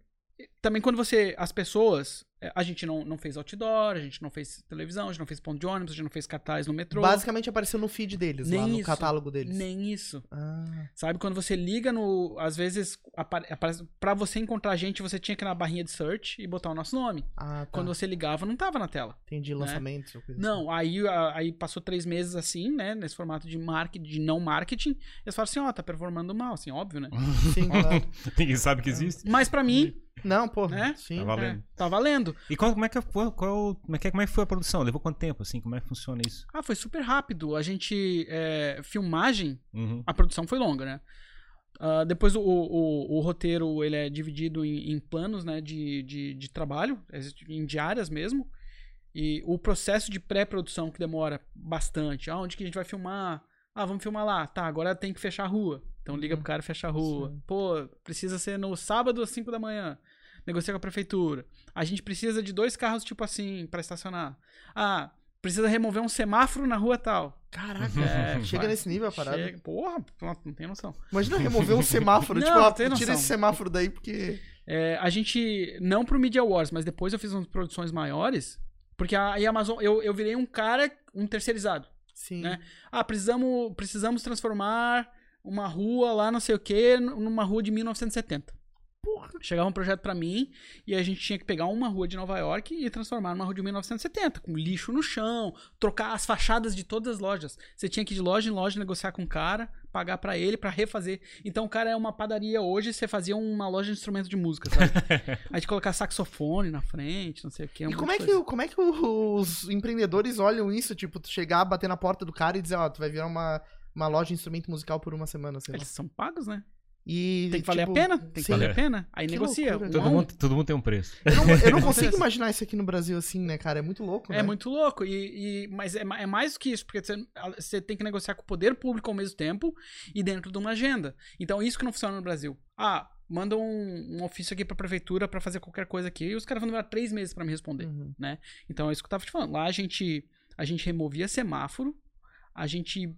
também quando você. As pessoas a gente não, não fez outdoor, a gente não fez televisão, a gente não fez ponto de ônibus, a gente não fez cartaz no metrô. Basicamente apareceu no feed deles, nem lá no isso, catálogo deles. Nem isso. Ah. Sabe, quando você liga no. Às vezes, aparece. Pra você encontrar a gente, você tinha que ir na barrinha de search e botar o nosso nome. Ah, tá. Quando você ligava, não tava na tela. Entendi, né? lançamento. Assim. Não, aí, aí passou três meses assim, né? Nesse formato de marketing, de não marketing. Eles falaram assim, ó, oh, tá performando mal, assim, óbvio, né? Sim, claro. Ninguém sabe que existe. Mas para mim, não, pô, né? sim. Tá valendo. É, tá valendo. E qual, como, é que foi, qual, como, é que, como é que foi a produção? Levou quanto tempo, assim? Como é que funciona isso? Ah, foi super rápido. A gente, é, filmagem, uhum. a produção foi longa, né? Uh, depois o, o, o, roteiro ele é dividido em, em planos né, de, de, de, trabalho, em diárias mesmo. E o processo de pré-produção que demora bastante. Ah, onde que a gente vai filmar? Ah, vamos filmar lá. Tá, agora tem que fechar a rua. Então liga pro cara e fecha a rua. Sim. Pô, precisa ser no sábado às 5 da manhã. Negocia com a prefeitura. A gente precisa de dois carros, tipo assim, pra estacionar. Ah, precisa remover um semáforo na rua tal. Caraca, É, chega nesse nível a parada. Chega. Porra, não não tem noção. Imagina remover um semáforo, Não, tipo, ó, tem tira noção. esse semáforo daí porque... É, a gente, não pro Media Wars, mas depois eu fiz umas produções maiores, porque a, a Amazon, eu, eu virei um cara, um terceirizado. Sim. Né? Ah, precisamos, precisamos transformar uma rua lá, não sei o que, numa rua de 1970. Porra. Chegava um projeto pra mim e a gente tinha que pegar uma rua de Nova York e transformar numa rua de 1970, com lixo no chão, trocar as fachadas de todas as lojas. Você tinha que ir de loja em loja negociar com o cara, pagar pra ele pra refazer. Então o cara é uma padaria hoje, você fazia uma loja de instrumento de música, sabe? a gente colocar saxofone na frente, não sei o que. E como é, que, como é que os empreendedores olham isso? Tipo, tu chegar, bater na porta do cara e dizer, ó, tu vai virar uma, uma loja de instrumento musical por uma semana, sei lá. Eles são pagos, né? E, Tem que valer tipo, a pena, tem que valer a pena. Aí Que negocia. loucura. Todo um. mundo, todo mundo tem um preço. Eu não, eu não consigo imaginar isso aqui no Brasil assim, né, cara? É muito louco, né? É muito louco, e, e- mas é, é mais do que isso, porque você, você tem que negociar com o poder público ao mesmo tempo e dentro de uma agenda. Então, isso que não funciona no Brasil. Ah, manda um, um ofício aqui pra prefeitura pra fazer qualquer coisa aqui, e os caras vão demorar três meses pra me responder. Uhum. Então, é isso que eu tava te falando. Lá a gente, a gente removia semáforo, a gente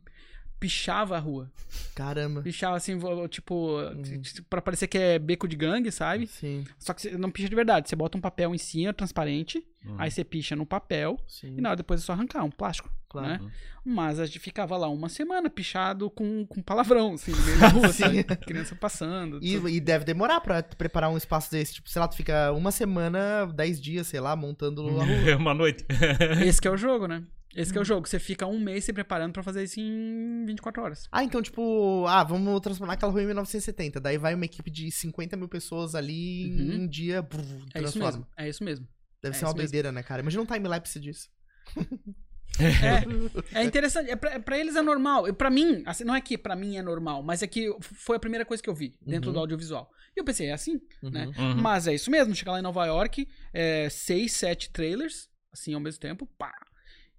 pichava a rua. Caramba. Pichava assim, tipo, Uhum. pra parecer que é beco de gangue, sabe? Sim, Só que você não picha de verdade. Você bota um papel em cima, transparente, Uhum. aí você picha no papel, sim. e na hora depois é só arrancar, um plástico. Claro. né? Mas a gente ficava lá uma semana pichado com, com palavrão, assim, no meio da rua, Sim. sabe? Criança passando. E, e deve demorar pra preparar um espaço desse. Tipo, sei lá, tu fica uma semana, dez dias, sei lá, montando a rua. Uma noite. Esse que é o jogo, né? Esse que é o jogo. Você fica um mês se preparando pra fazer isso em 24 horas. Ah, então, tipo, ah, vamos transformar aquela rua em 1970. Daí vai uma equipe de 50 mil pessoas ali Uhum. em um dia, brrr, É isso transforma. mesmo. É isso mesmo. Deve É ser uma doideira, né, cara? Imagina um time-lapse disso. É, é interessante. É pra, pra eles é normal. E pra mim, assim, não é que pra mim é normal, mas é que foi a primeira coisa que eu vi dentro Uhum. do audiovisual. E eu pensei, é assim, né? Uhum. Uhum. Mas é isso mesmo, chegar lá em Nova York, é, seis, sete trailers, assim, ao mesmo tempo, pá.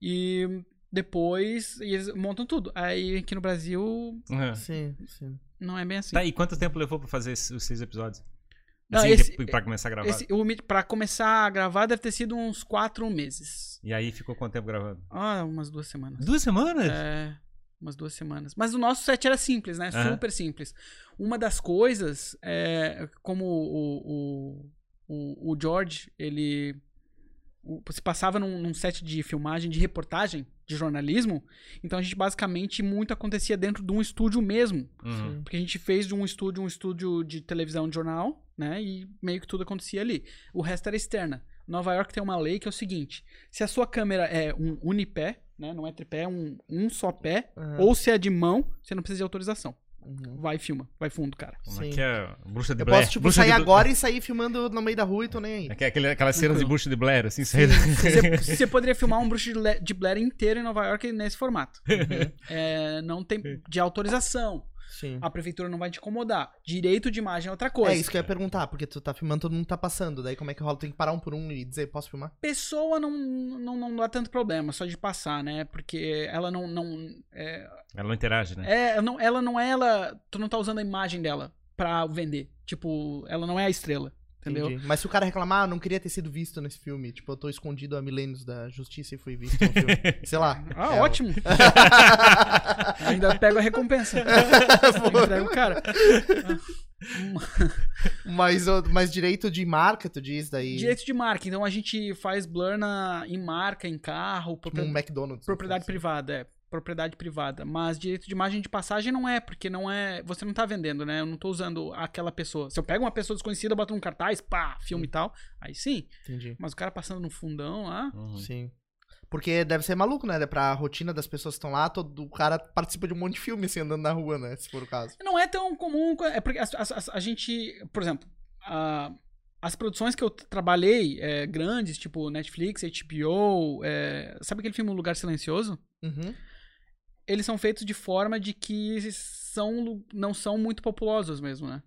E depois e eles montam tudo. Aí aqui no Brasil Uhum. Sim, sim. não é bem assim. Tá, e quanto tempo levou pra fazer esses- os seis episódios? Não, Assim, esse- pra começar a gravar. Esse, o, pra começar a gravar deve ter sido uns quatro meses. E aí ficou quanto tempo gravando? Ah, umas duas semanas. Duas semanas? É, umas duas semanas. Mas o nosso set era simples, né? Aham. Super simples. Uma das coisas, é, como o, o, o, o George, ele se passava num, num set de filmagem, de reportagem, de jornalismo, então a gente basicamente muito acontecia dentro de um estúdio mesmo. Uhum. Porque a gente fez de um estúdio um estúdio de televisão de jornal, né? E meio que tudo acontecia ali. O resto era externa. Nova York tem uma lei que é o seguinte: se a sua câmera é um unipé, né? Não é tripé, é um, um só pé, Aham. ou se é de mão, você não precisa de autorização. Uhum. Vai e filma, vai fundo, cara. Sim. é que é? Bruxa de Eu Blair. posso, tipo, Bruxa sair agora e sair filmando no meio da rua e tô nem aí. É que- aquele- aquelas cenas de. Bruxa de Blair, assim, saindo. Você, você poderia filmar um bruxo de Blair inteiro em Nova York nesse formato. É, não tem de autorização. Sim. A prefeitura não vai te incomodar. Direito de imagem é outra coisa. É isso que eu ia perguntar, porque tu tá filmando, todo mundo tá passando. Daí como é que rola? Tem que parar um por um e dizer, posso filmar? pessoa não, não, não dá tanto problema, só de passar, né? Porque ela não. não é, Ela não interage, né? é, não, ela não é ela. Tu não tá usando a imagem dela pra vender. Tipo, ela não é a estrela. Entendeu? Entendi. Mas se o cara reclamar, ah, não queria ter sido visto nesse filme. Tipo, eu tô escondido há milênios da justiça e fui visto no filme. Sei lá. Ah, É, ótimo. Ainda pego a recompensa. Entrega o cara. Mas, mas direito de marca, tu diz daí. Direito de marca. Então a gente faz blur na, em marca, em carro, Tipo propriedade, um McDonald's. propriedade assim. privada, é. Propriedade privada. Mas direito de imagem de passagem não é, porque não é. Você não tá vendendo, né? Eu não tô usando aquela pessoa. Se eu pego uma pessoa desconhecida, boto num cartaz, pá, filme e tal, aí sim. Entendi. Mas o cara passando no fundão lá. Uhum. Sim. Porque deve ser maluco, né? Pra rotina das pessoas que estão lá, todo, o cara participa de um monte de filme, assim, andando na rua, né? Se for o caso. Não é tão comum. É porque as- as- as- a, gente. Por exemplo, a- as produções que eu t- trabalhei, é, grandes, tipo Netflix, HBO, é, sabe aquele filme O Lugar Silencioso? Uhum. Eles são feitos de forma de que são, não são muito populosos mesmo, né?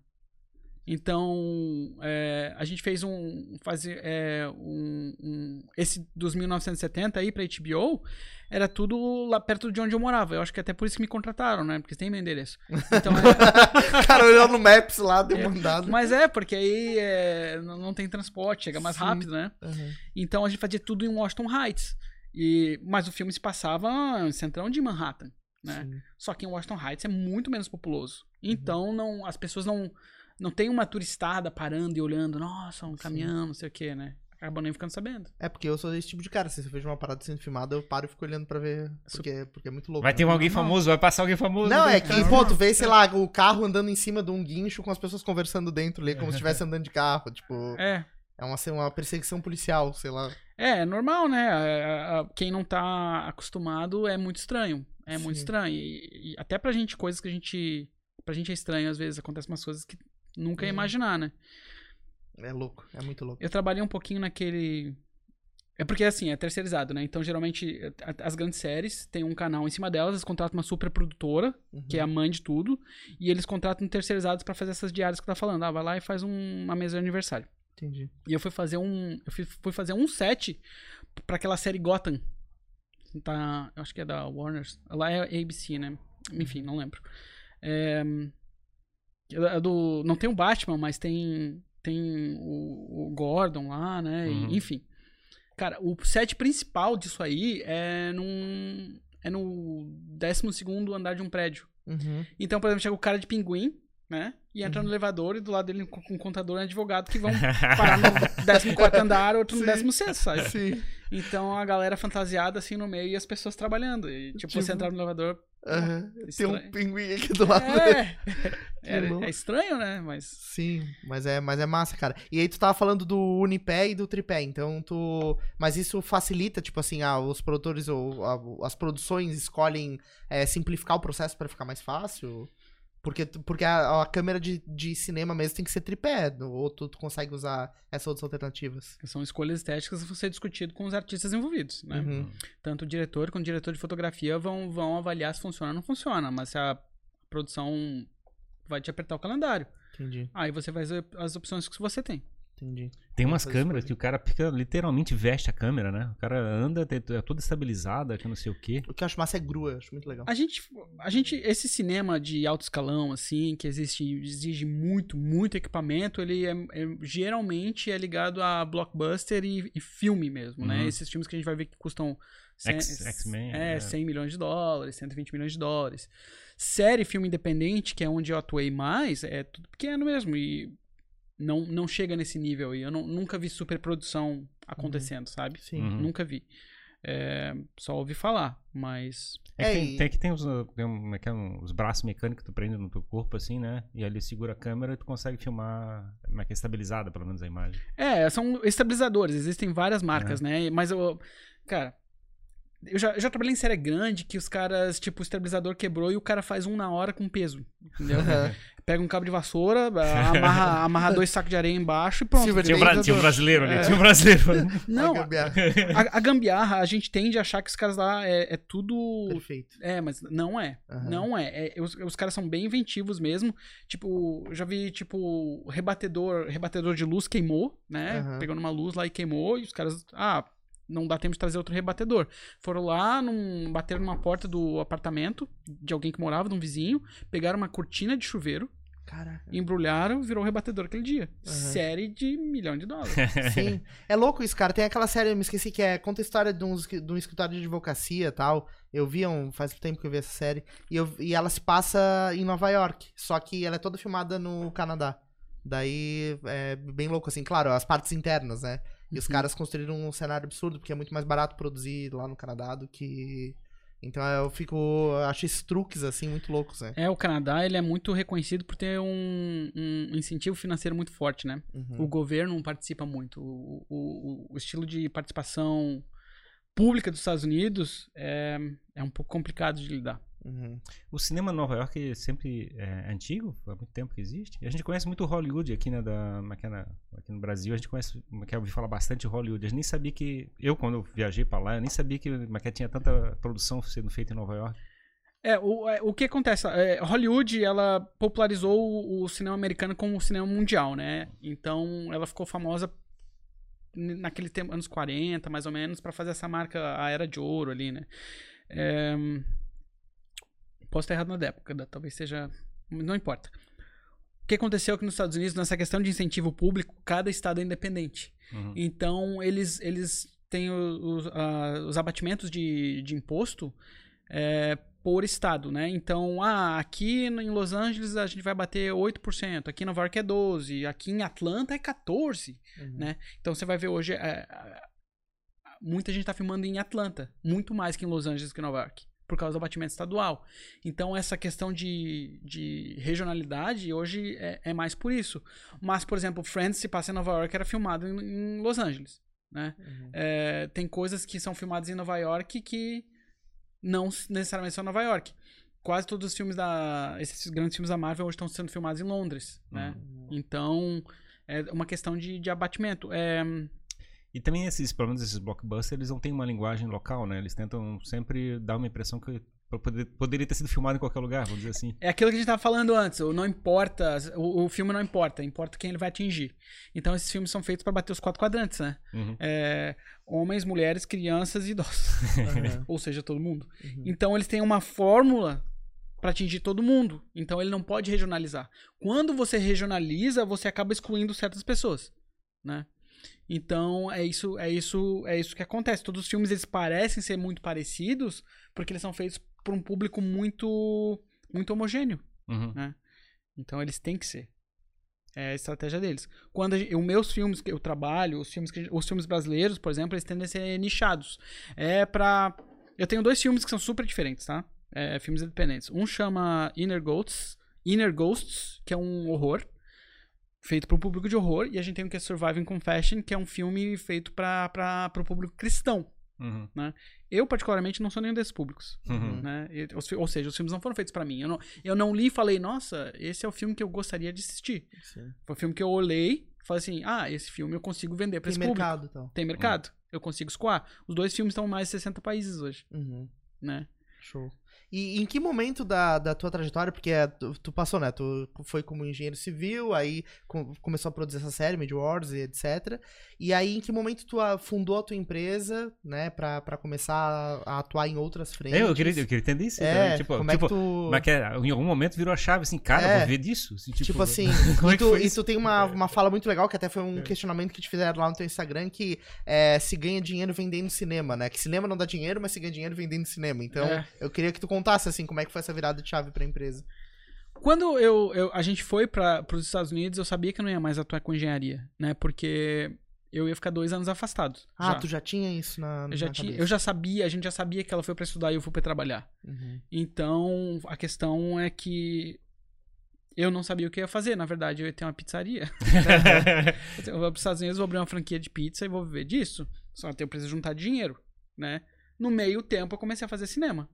Então, é, a gente fez um. Fazer, é, um, um- esse dos 1970 aí pra HBO era tudo lá perto de onde eu morava. Eu acho que até por isso que me contrataram, né? Porque tem meu endereço. Então, é- cara olhou no Maps lá, deu uma andada. mas é, porque aí é, não não tem transporte, chega mais Sim. rápido, né? Uhum. Então a gente fazia tudo em Washington Heights. E, mas o filme se passava no centrão de Manhattan, né? Sim. Só que em Washington Heights é muito menos populoso. Então não, as pessoas não não tem uma turistada parando e olhando, nossa, um caminhão, não sei o que, né? Acabam nem ficando sabendo. É porque eu sou esse tipo de cara. Se você vejo uma parada sendo filmada, eu paro e fico olhando pra ver. Porque, porque é muito louco. Vai né? ter um alguém famoso, vai passar alguém famoso. Não, né? é que, pô, tu vê, sei lá, o carro andando em cima de um guincho com as pessoas conversando dentro ali, como se estivesse andando de carro. Tipo, É. é uma, lá, uma perseguição policial, sei lá. É, é normal, né? É, é, Quem não tá acostumado é muito estranho. É muito Sim. estranho. E, e até pra gente, coisas que a gente. Pra gente é estranho, às vezes, acontecem umas coisas que nunca ia Uhum. imaginar, né? É louco, é muito louco. Eu trabalhei um pouquinho naquele. É porque assim, é terceirizado, né? Então, geralmente, as grandes séries têm um canal em cima delas, eles contratam uma super produtora, que é a mãe de tudo, e eles contratam terceirizados pra fazer essas diárias que tá falando. Ah, vai lá e faz um- uma mesa de aniversário. Entendi. E eu fui fazer um. Eu fui, fui fazer um set pra aquela série Gotham. Tá, eu acho que é da Warner. Lá é ABC, né? Enfim, não lembro. É, é do, não tem o Batman, mas tem, tem o, o Gordon lá, né? E- Uhum. enfim. Cara, o set principal disso aí é num. É no 12 andar de um prédio. Uhum. Então, por exemplo, chega o cara de pinguim, né? E entra Uhum. no elevador e do lado dele com um contador e um advogado que vão parar no 14 andar, outro no Sim. 16, sabe? Sim. Então a galera fantasiada assim no meio e as pessoas trabalhando. E tipo, Tipo- você entrar no elevador. Aham. Tem um pinguim aqui do lado dele. É, é, é estranho, né? Mas. Sim, mas é, mas é massa, cara. E aí tu tava falando do unipé e do tripé, então tu... Mas isso facilita, tipo assim, ah, os produtores ou a- as produções escolhem é, simplificar o processo pra ficar mais fácil? Porque, porque a, a câmera de, de cinema mesmo tem que ser tripé, ou tu, tu consegue usar essas outras alternativas? São escolhas estéticas que vão ser discutidas com os artistas envolvidos, né? Uhum. Tanto o diretor quanto o diretor de fotografia vão, vão avaliar se funciona ou não funciona. Mas se a produção vai te apertar o calendário. Entendi, Aí você vai ver as opções que você tem. Entendi. Tem umas câmeras que o cara fica, literalmente veste a câmera, né? O cara anda, é toda estabilizada, que não sei o quê. O que eu acho massa é grua, eu acho muito legal. A gente, a gente, esse cinema de alto escalão, assim, que existe, exige muito, muito equipamento, ele é, é- geralmente é ligado a blockbuster e, e filme mesmo, né? Uhum. Esses filmes que a gente vai ver que custam cem- X- X-Men, é, é. 100 milhões de dólares, 120 milhões de dólares. Série, filme independente, que é onde eu atuei mais, é tudo pequeno mesmo e não, não chega nesse nível aí. Eu não- nunca vi superprodução acontecendo, sabe? Sim. Uhum. Nunca vi. É, só ouvi falar, mas É que tem, tem que tem os, uh, tem um, como é que é, um- os braços mecânicos que tu prende no teu corpo, assim, né? E ali segura a câmera e tu consegue filmar, como é que é estabilizada, pelo menos, a imagem. É, são estabilizadores, existem várias marcas, né? Mas eu. Cara. Eu já, eu já trabalhei em série grande que os caras, tipo, o estabilizador quebrou e o cara faz um na hora com peso. Entendeu? Aham. Pega um cabo de vassoura, amarra, amarra dois sacos de areia embaixo e pronto. Tinha um, bra- tinha um brasileiro ali, É. tinha um brasileiro. Não, A gambiarra. a, a gambiarra, a gente tende a achar que os caras lá é, é tudo. Perfeito. É, mas não é. Aham. Não é. É, os, os caras são bem inventivos mesmo. Tipo, eu já vi, tipo, rebatedor, rebatedor de luz queimou, né? Aham. Pegou numa luz lá e queimou, e os caras. Ah, não dá tempo de trazer outro rebatedor. Foram lá, num, bateram numa porta do apartamento de alguém que morava, de um vizinho, pegaram uma cortina de chuveiro, Caraca. embrulharam, virou rebatedor aquele dia. Aham. Série de milhão de dólares. Sim. É louco isso, cara. Tem aquela série, eu me esqueci, que é conta a história de um, de um escritório de advocacia e tal. Eu vi um, faz tempo que eu vi essa série. E, eu, e ela se passa em Nova York. Só que ela é toda filmada no Canadá. Daí é bem louco, assim, claro, as partes internas, né? E os Uhum. caras construíram um cenário absurdo, porque é muito mais barato produzir lá no Canadá do que. Então eu fico. eu Acho esses truques, assim, muito loucos, né? É, o Canadá, ele é muito reconhecido por ter um, um incentivo financeiro muito forte, né? Uhum. O governo participa muito. O, o, o estilo de participação pública dos Estados Unidos é, é um pouco complicado de lidar. Uhum. O cinema Nova York sempre é antigo, há muito tempo que existe. A gente conhece muito Hollywood aqui, né, da, é é na- aqui no Brasil. A gente conhece, é que é, ouvi falar bastante Hollywood. A gente nem sabia que, eu quando eu viajei pra lá, eu nem sabia que, como é é, tinha tanta produção sendo feita em Nova York. É, o, é, o que acontece? É, Hollywood, ela popularizou o, o cinema americano como o cinema mundial, né? Então, ela ficou famosa naquele tempo, anos 40, mais ou menos, pra fazer essa marca, a Era de Ouro ali, né? É, posso estar errado na época, talvez seja... Não importa. O que aconteceu aqui nos Estados Unidos, nessa questão de incentivo público, cada estado é independente. Uhum. Então, eles, eles têm os, ah, os abatimentos de, de imposto é, por estado, né? Então, ah, aqui em Los Angeles a gente vai bater 8%, aqui em Nova York é 12%, aqui em Atlanta é 14%, Uhum. né? Então, você vai ver hoje, é, muita gente está filmando em Atlanta, muito mais que em Los Angeles que em Nova York, por causa do abatimento estadual. Então, essa questão de, de regionalidade hoje é, é mais por isso. Mas, por exemplo, Friends se passa em Nova York era filmado em, em Los Angeles, né? Uhum. É, tem coisas que são filmadas em Nova York que não necessariamente são em Nova York. Quase todos os filmes da. Esses grandes filmes da Marvel hoje estão sendo filmados em Londres, né? Então, é uma questão de, de abatimento. É, E também esses, pelo menos esses blockbusters, eles não têm uma linguagem local, né? Eles tentam sempre dar uma impressão que poder- poderia ter sido filmado em qualquer lugar, vamos dizer assim. é aquilo que a gente estava falando antes. o Não importa. O, o filme não importa. Importa quem ele vai atingir. Então, esses filmes são feitos para bater os quatro quadrantes, né? Uhum. É, homens, mulheres, crianças e idosos. Aham. Ou seja, todo mundo. Uhum. Então eles têm uma fórmula para atingir todo mundo. Então ele não pode regionalizar. Quando você regionaliza, você acaba excluindo certas pessoas, né? Então é isso, é isso, é isso que acontece. Todos os filmes eles parecem ser muito parecidos porque eles são feitos por um público muito muito homogêneo. Uhum. Então eles têm que ser. É a estratégia deles. Quando gente- os meus filmes que eu trabalho, os filmes, que, os filmes brasileiros, por exemplo, eles tendem a ser nichados. É pra. Eu tenho dois filmes que são super diferentes, tá? É, filmes independentes. Um chama Inner Ghosts, Inner Ghosts, que é um horror. Feito para o público de horror. E a gente tem o que é Surviving Confession, que é um filme feito para o público cristão. Uhum. Eu, particularmente, não sou nenhum desses públicos Uhum. né? E ou seja, os filmes não foram feitos pra mim. Eu não, eu não li e falei, nossa, esse é o filme que eu gostaria de assistir. Sim. Foi um filme que eu olhei e falei assim, ah, esse filme eu consigo vender pra Tem esse público. mercado então. Tem mercado. Eu consigo escoar. Os dois filmes estão em mais de 60 países hoje, Uhum. né? Show. E em que momento da, da tua trajetória, porque é, tu, tu passou, né? Tu foi como engenheiro civil, aí com- começou a produzir essa série, Mid Wars e etc. E aí, em que momento tu fundou a tua empresa, né? Pra, pra começar a, a atuar em outras frentes? É, eu, queria, eu queria entender isso. É, também. Tipo, como é tipo, que tu... é que é? Em algum momento virou a chave assim, cara, É. vou ver disso. Assim, tipo, Tipo assim, e, é tu, e tu tem uma, uma fala muito legal, que até foi um questionamento que te fizeram lá no teu Instagram, que é, se ganha dinheiro vendendo cinema, né? Que cinema não dá dinheiro, mas se ganha dinheiro vendendo cinema. Então, É. eu queria que tu contasse, assim, como é que foi essa virada de chave pra empresa. Quando eu, eu- a gente foi para os Estados Unidos, eu sabia que eu não ia mais atuar com engenharia, né? Porque eu ia ficar dois anos afastado. Ah, já. tu já tinha isso na, Eu já na tinha, eu já sabia, a gente já sabia que ela foi para estudar e eu fui para trabalhar. Uhum. Então, a questão é que eu não sabia o que eu ia fazer. Na verdade, eu ia ter uma pizzaria. eu vou para os Estados Unidos, vou abrir uma franquia de pizza e vou viver disso. Só que eu preciso juntar dinheiro, né? No meio tempo, eu comecei a fazer cinema.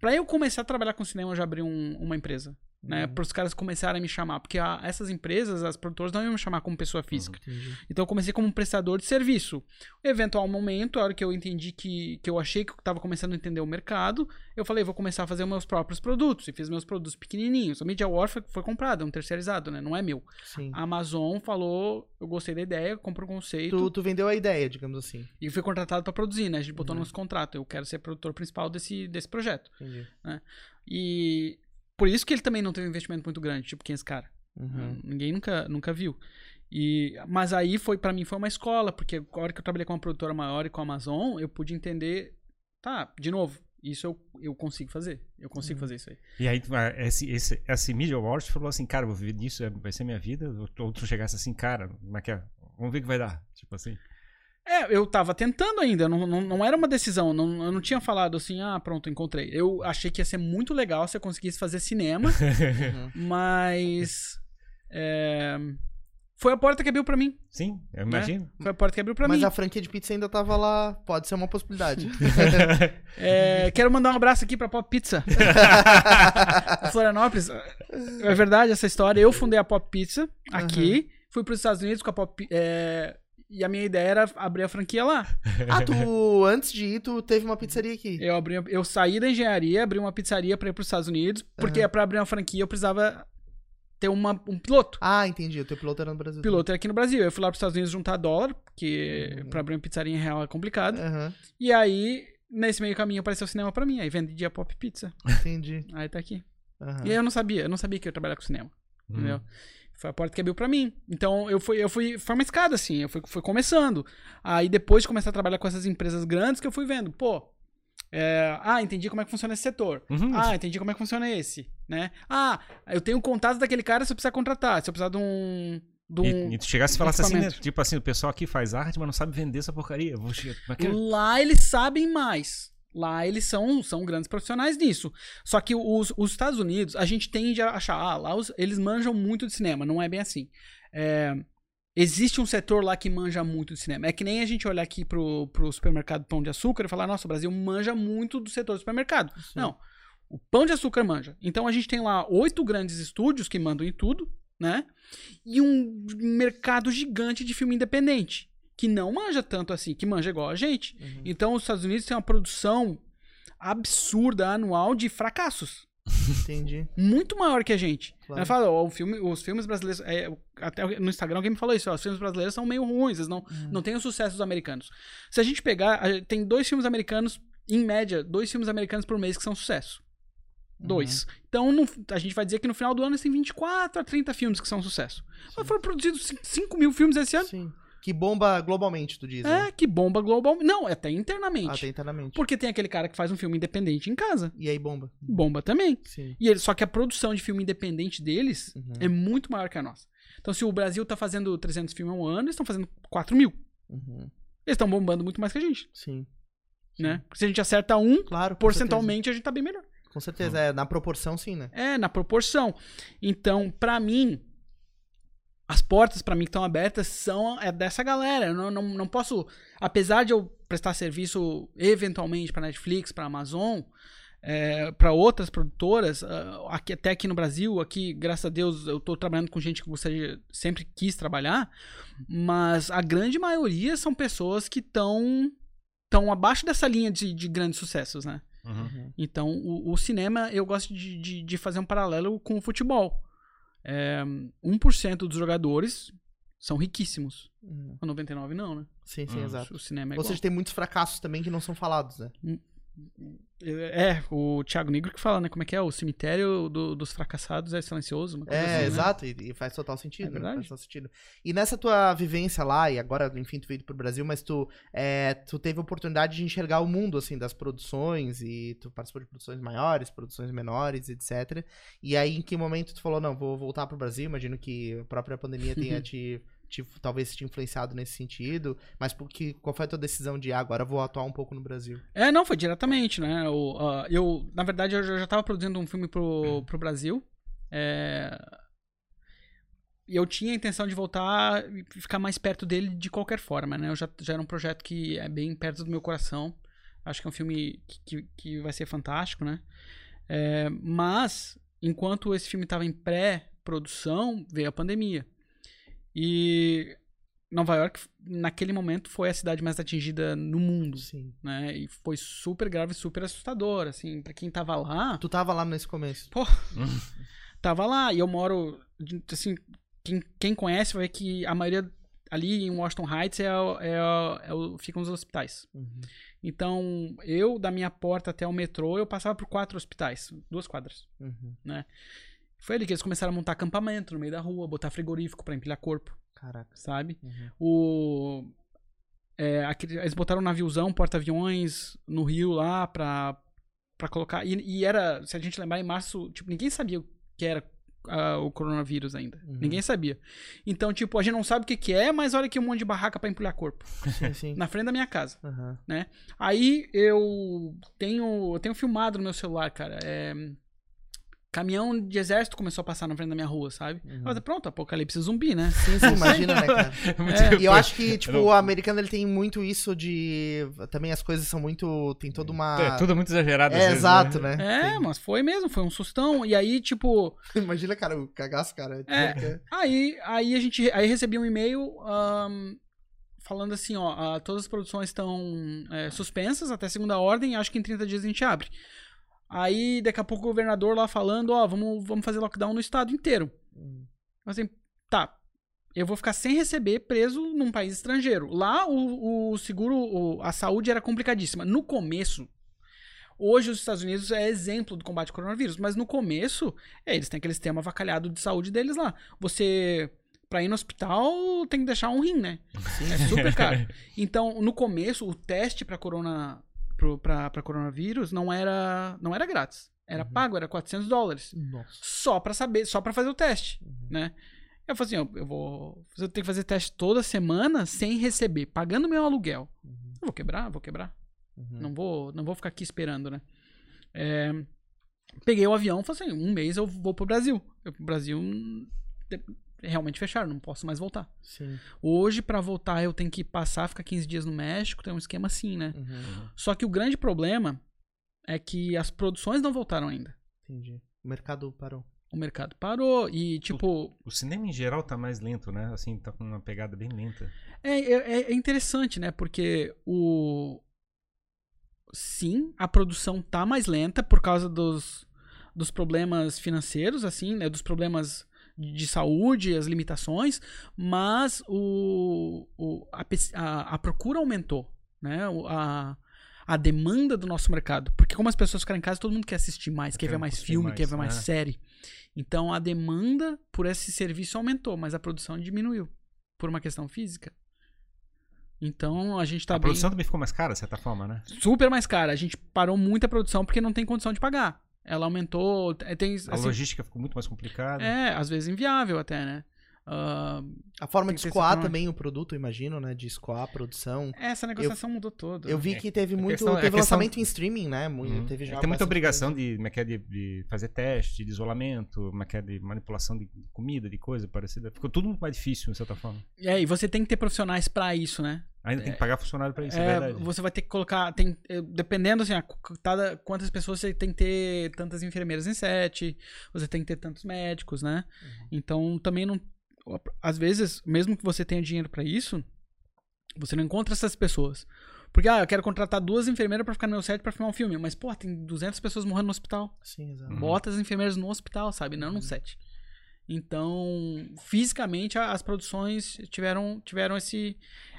Pra eu começar a trabalhar com cinema, eu já abri um- uma empresa. Né, Uhum. para os caras começarem a me chamar. Porque a- essas empresas, as produtoras, não iam me chamar como pessoa física. Entendi. Então eu comecei como um prestador de serviço. Eventual momento, a hora que eu entendi que, que eu achei que eu estava começando a entender o mercado, eu falei, vou começar a fazer meus próprios produtos. E fiz meus produtos pequenininhos. A Media War foi, foi comprada, é um terceirizado, né? Não é meu. Sim. A Amazon falou, eu gostei da ideia, comprou o conceito Tu, tu vendeu a ideia, digamos assim. e fui contratado para produzir, né? A gente botou Uhum. no nosso contrato. Eu quero ser produtor principal desse, desse projeto. Entendi. E por isso que ele também não teve um investimento muito grande, tipo quem é esse cara. Uhum. Ninguém nunca, nunca viu. E, mas aí foi para mim foi uma escola, porque a hora que eu trabalhei com uma produtora maior e com a Amazon, eu pude entender, tá, de novo, isso eu, eu consigo fazer. Eu consigo Uhum. fazer isso aí. E aí, esse, esse, esse Media Awards falou assim, cara, vou viver disso, é- vai ser minha vida. Ou- Ou tu chegasse assim, cara, como é que é? Vamos ver o que vai dar. Tipo assim. É, eu tava tentando ainda, não, não, não era uma decisão, não, eu não tinha falado assim, ah, pronto, encontrei. Eu achei que ia ser muito legal se eu conseguisse fazer cinema, Uhum. mas é, foi a porta que abriu pra mim. Sim, eu imagino. Foi a porta que abriu pra Mas mim. a franquia de pizza ainda tava lá. Pode ser uma possibilidade. É, quero mandar um abraço aqui pra Pop Pizza. Florianópolis. É verdade essa história. Eu fundei a Pop Pizza aqui. Fui para os Estados Unidos com a Pop. é, e a minha ideia era abrir a franquia lá. Ah, tu, antes de ir, tu teve uma pizzaria aqui. Eu, abri, eu saí da engenharia, abri uma pizzaria pra ir pros Estados Unidos, porque pra abrir uma franquia eu precisava ter uma, um piloto. Ah, entendi. O teu piloto era no Brasil. O piloto era aqui no Brasil. Eu fui lá pros Estados Unidos juntar dólar, porque pra abrir uma pizzaria em real é complicado. Aham, E aí, nesse meio caminho, apareceu o cinema pra mim. Aí vendi a Pop Pizza. entendi. Aí tá aqui. Aham. E aí eu não sabia, eu não sabia que eu ia trabalhar com cinema. Hum. Foi a porta que abriu pra mim. Então eu fui, eu fui, foi uma escada assim, eu fui, fui começando. Aí depois de começar a trabalhar com essas empresas grandes que eu fui vendo, pô, é, ah, entendi como é que funciona esse setor. Uhum. Ah, entendi como é que funciona esse, né? Ah, eu tenho contato daquele cara se eu precisar contratar, se eu precisar de um um E, e tu chegasse e falasse assim, né? Tipo assim, o pessoal aqui faz arte, mas não sabe vender essa porcaria. Vou é que é? Lá eles sabem mais. Lá eles são, são grandes profissionais nisso. Só que os, os Estados Unidos, a gente tende a achar, ah, lá os- eles manjam muito de cinema. Não é bem assim. É, existe um setor lá que manja muito de cinema. É que nem a gente olhar aqui pro, pro supermercado Pão de Açúcar e falar, nossa, o Brasil manja muito do setor do supermercado. Não. O Pão de Açúcar manja. Então a gente tem lá oito grandes estúdios que mandam em tudo, né? E um mercado gigante de filme independente. Que não manja tanto assim, que manja igual a gente. Uhum. Então os Estados Unidos têm uma produção absurda anual de fracassos. Entendi. Muito maior que a gente. Claro. Ela fala, ó, o filme, os filmes brasileiros. é, até no Instagram alguém me falou isso, ó, os filmes brasileiros são meio ruins, eles não, Uhum. não têm o sucesso dos americanos. Se a gente pegar, tem dois filmes americanos, em média, dois filmes americanos por mês que são sucesso. Dois. Então, no- a gente vai dizer que no final do ano tem 24 a 30 filmes que são sucesso. Mas foram produzidos cin- 5 mil filmes esse ano. Sim. Que bomba globalmente, tu diz, né? É, que bomba global. Não, até internamente. Até internamente. Porque tem aquele cara que faz um filme independente em casa. E aí bomba. Bomba também. Sim. E ele, só que a produção de filme independente deles Uhum. é muito maior que a nossa. Então, se o Brasil tá fazendo 300 filmes ao ano, eles estão fazendo 4 mil. Uhum. Eles estão bombando muito mais que a gente, Sim. né? Se a gente acerta um, Claro. porcentualmente a gente tá bem melhor. certeza. Com certeza. É, na proporção, sim, né? É, na proporção. Então, pra mim, as portas pra mim que estão abertas são é dessa galera. Eu não, não, não posso, apesar de eu prestar serviço eventualmente pra Netflix, pra Amazon, é, para outras produtoras, ah, aqui, até aqui no Brasil, aqui, graças a Deus, eu tô trabalhando com gente que gostaria, sempre quis trabalhar, mas a grande maioria são pessoas que estão estão abaixo dessa linha de, de grandes sucessos, né? Uhum. Então, o, o cinema, eu gosto de, de, de fazer um paralelo com o futebol. É, 1% dos jogadores são riquíssimos. Uhum. A 99 não, né? Sim, sim, Hum. exato. O cinema é Ou igual. seja, tem muitos fracassos também que não são falados, né? É, o Thiago Negro que fala, né? Como é que é? O cemitério do- dos fracassados é silencioso. Uma coisa É, assim, né? exato, e, faz total sentido. É né? verdade. Faz total sentido. E nessa tua vivência lá, e agora, enfim, tu veio pro Brasil, mas tu, é, tu teve a oportunidade de enxergar o mundo, assim, das produções, e tu participou de produções maiores, produções menores, etc. E aí, em que momento tu falou, não, vou voltar pro Brasil, imagino que a própria pandemia tenha te, te- talvez te influenciado nesse sentido, mas porque, qual foi a tua decisão de, ah, agora eu vou atuar um pouco no Brasil? É, não, foi diretamente, né? O, ah, eu, na verdade, eu já, já tava produzindo um filme pro, pro Brasil. É, E eu tinha a intenção de voltar e ficar mais perto dele de qualquer forma, né? Eu já, já era um projeto que é bem perto do meu coração. Acho que é um filme que, que, que vai ser fantástico, né? É, mas, enquanto esse filme estava em pré-produção, veio a pandemia. E Nova York, naquele momento, foi a cidade mais atingida no mundo Sim. né? E foi super grave, super assustador, assim, pra quem tava lá, Tu tava lá nesse começo. tava lá. E eu moro, assim, quem, quem conhece vai ver que a maioria ali em Washington Heights é, o- é, o- é o- ficam os hospitais. Uhum. Então, eu, da minha porta até o metrô, eu passava por quatro hospitais, duas quadras. Uhum. Foi ali que eles começaram a montar acampamento no meio da rua, botar frigorífico pra empilhar corpo, Caraca. sabe? Uhum. O. é, aquele- eles botaram um naviozão, porta-aviões no Rio lá pra, pra colocar. E, e era, se a gente lembrar, em março, tipo, ninguém sabia o que era ah, o coronavírus ainda. Uhum. Ninguém sabia. Então, tipo, a gente não sabe o que, que é, mas olha aqui um monte de barraca pra empulhar corpo. Sim, sim. Na frente da minha casa. Aham. Aí eu tenho. Eu tenho filmado no meu celular, cara. É, caminhão de exército começou a passar na frente da minha rua, sabe? Uhum. Eu falei, pronto, apocalipse zumbi, né? Sim, sim, imagina, né, cara? É, E eu acho que, tipo, não- o americano ele tem muito isso de. Também as coisas são muito. Tem toda uma. É, tudo muito exagerado. É, vezes, exato, né? né? É, mas foi mesmo, foi um sustão. E aí, tipo, Imagina, cara, o cagaço, cara. É. aí, aí a gente aí recebi um e-mail ahn, falando assim, ó, ah, todas as produções estão é, suspensas até segunda ordem, acho que em 30 dias a gente abre. Aí, daqui a pouco, o governador lá falando, ó, vamos, vamos fazer lockdown no estado inteiro. Hum. Assim, tá, eu vou ficar sem receber preso num país estrangeiro. Lá, o, o seguro, o- a saúde era complicadíssima. No começo, hoje os Estados Unidos é exemplo do combate ao coronavírus, mas no começo, é, eles têm aquele sistema avacalhado de saúde deles lá. Você, pra ir no hospital, tem que deixar um rim, né? É super caro. Então, no começo, o teste pra corona pra coronavírus não era não era grátis. Era Uhum. pago, era 400 dólares. Nossa. Só pra saber, só pra fazer o teste, Uhum. né? Eu falei assim, eu, vou eu tenho que fazer teste toda semana sem receber, pagando meu aluguel. Uhum. Eu vou quebrar, vou quebrar. Uhum. Não vou, não vou ficar aqui esperando, né? É, peguei o avião, falei assim, um mês eu vou pro Brasil. Eu pro Brasil hum, realmente fecharam, não posso mais voltar. Sim. Hoje, pra voltar, eu tenho que passar, ficar 15 dias no México, tem um esquema assim, né? Uhum. Só que o grande problema é que as produções não voltaram ainda. Entendi. O mercado parou. O mercado parou e, tipo, O cinema em geral tá mais lento, né? Assim, tá com uma pegada bem lenta. é, é, é interessante, né? Porque o. Sim, a produção tá mais lenta por causa dos, dos problemas financeiros, assim, né? Dos problemas de de saúde, as limitações, mas o, o, a, a, a procura aumentou, né? A, a demanda do nosso mercado. Porque como as pessoas ficaram em casa, todo mundo quer assistir mais, quer Quer ver mais filme, mais, quer ver mais né? série. Então a demanda por esse serviço aumentou, mas a produção diminuiu por uma questão física. Então a gente tá a bem produção também ficou mais cara, de certa forma, né? super mais cara. A gente parou muita produção porque não tem condição de pagar. Ela aumentou, é, tem A assim, logística ficou muito mais complicada. é, às vezes inviável até, né? Ah, A forma de escoar também o produto, eu imagino, né? De escoar a produção. essa negociação mudou toda. Eu vi que teve muito. questão- é teve questão- lançamento em streaming, né? Muito, Uhum. teve É, já tem muita obrigação de, é é, de, de fazer teste, de isolamento, é é, de manipulação de comida, de coisa parecida. Ficou tudo muito mais difícil, de certa forma. É, e você tem que ter profissionais pra isso, né? Ainda tem que pagar funcionário pra isso, é, É, verdade. você vai ter que colocar. Tem, dependendo, assim, a cada- quantas pessoas você tem que ter tantas enfermeiras em set, você tem que ter tantos médicos, né? Uhum. Então também não. Às vezes, mesmo que você tenha dinheiro pra isso, você não encontra essas pessoas. Porque, ah, eu quero contratar duas enfermeiras pra ficar no meu set pra filmar um filme. Mas, pô, tem 200 pessoas morrendo no hospital. Sim, exato. Uhum. Bota as enfermeiras no hospital, sabe? Não Uhum. no set. Então, fisicamente, a- as produções tiveram, tiveram esse,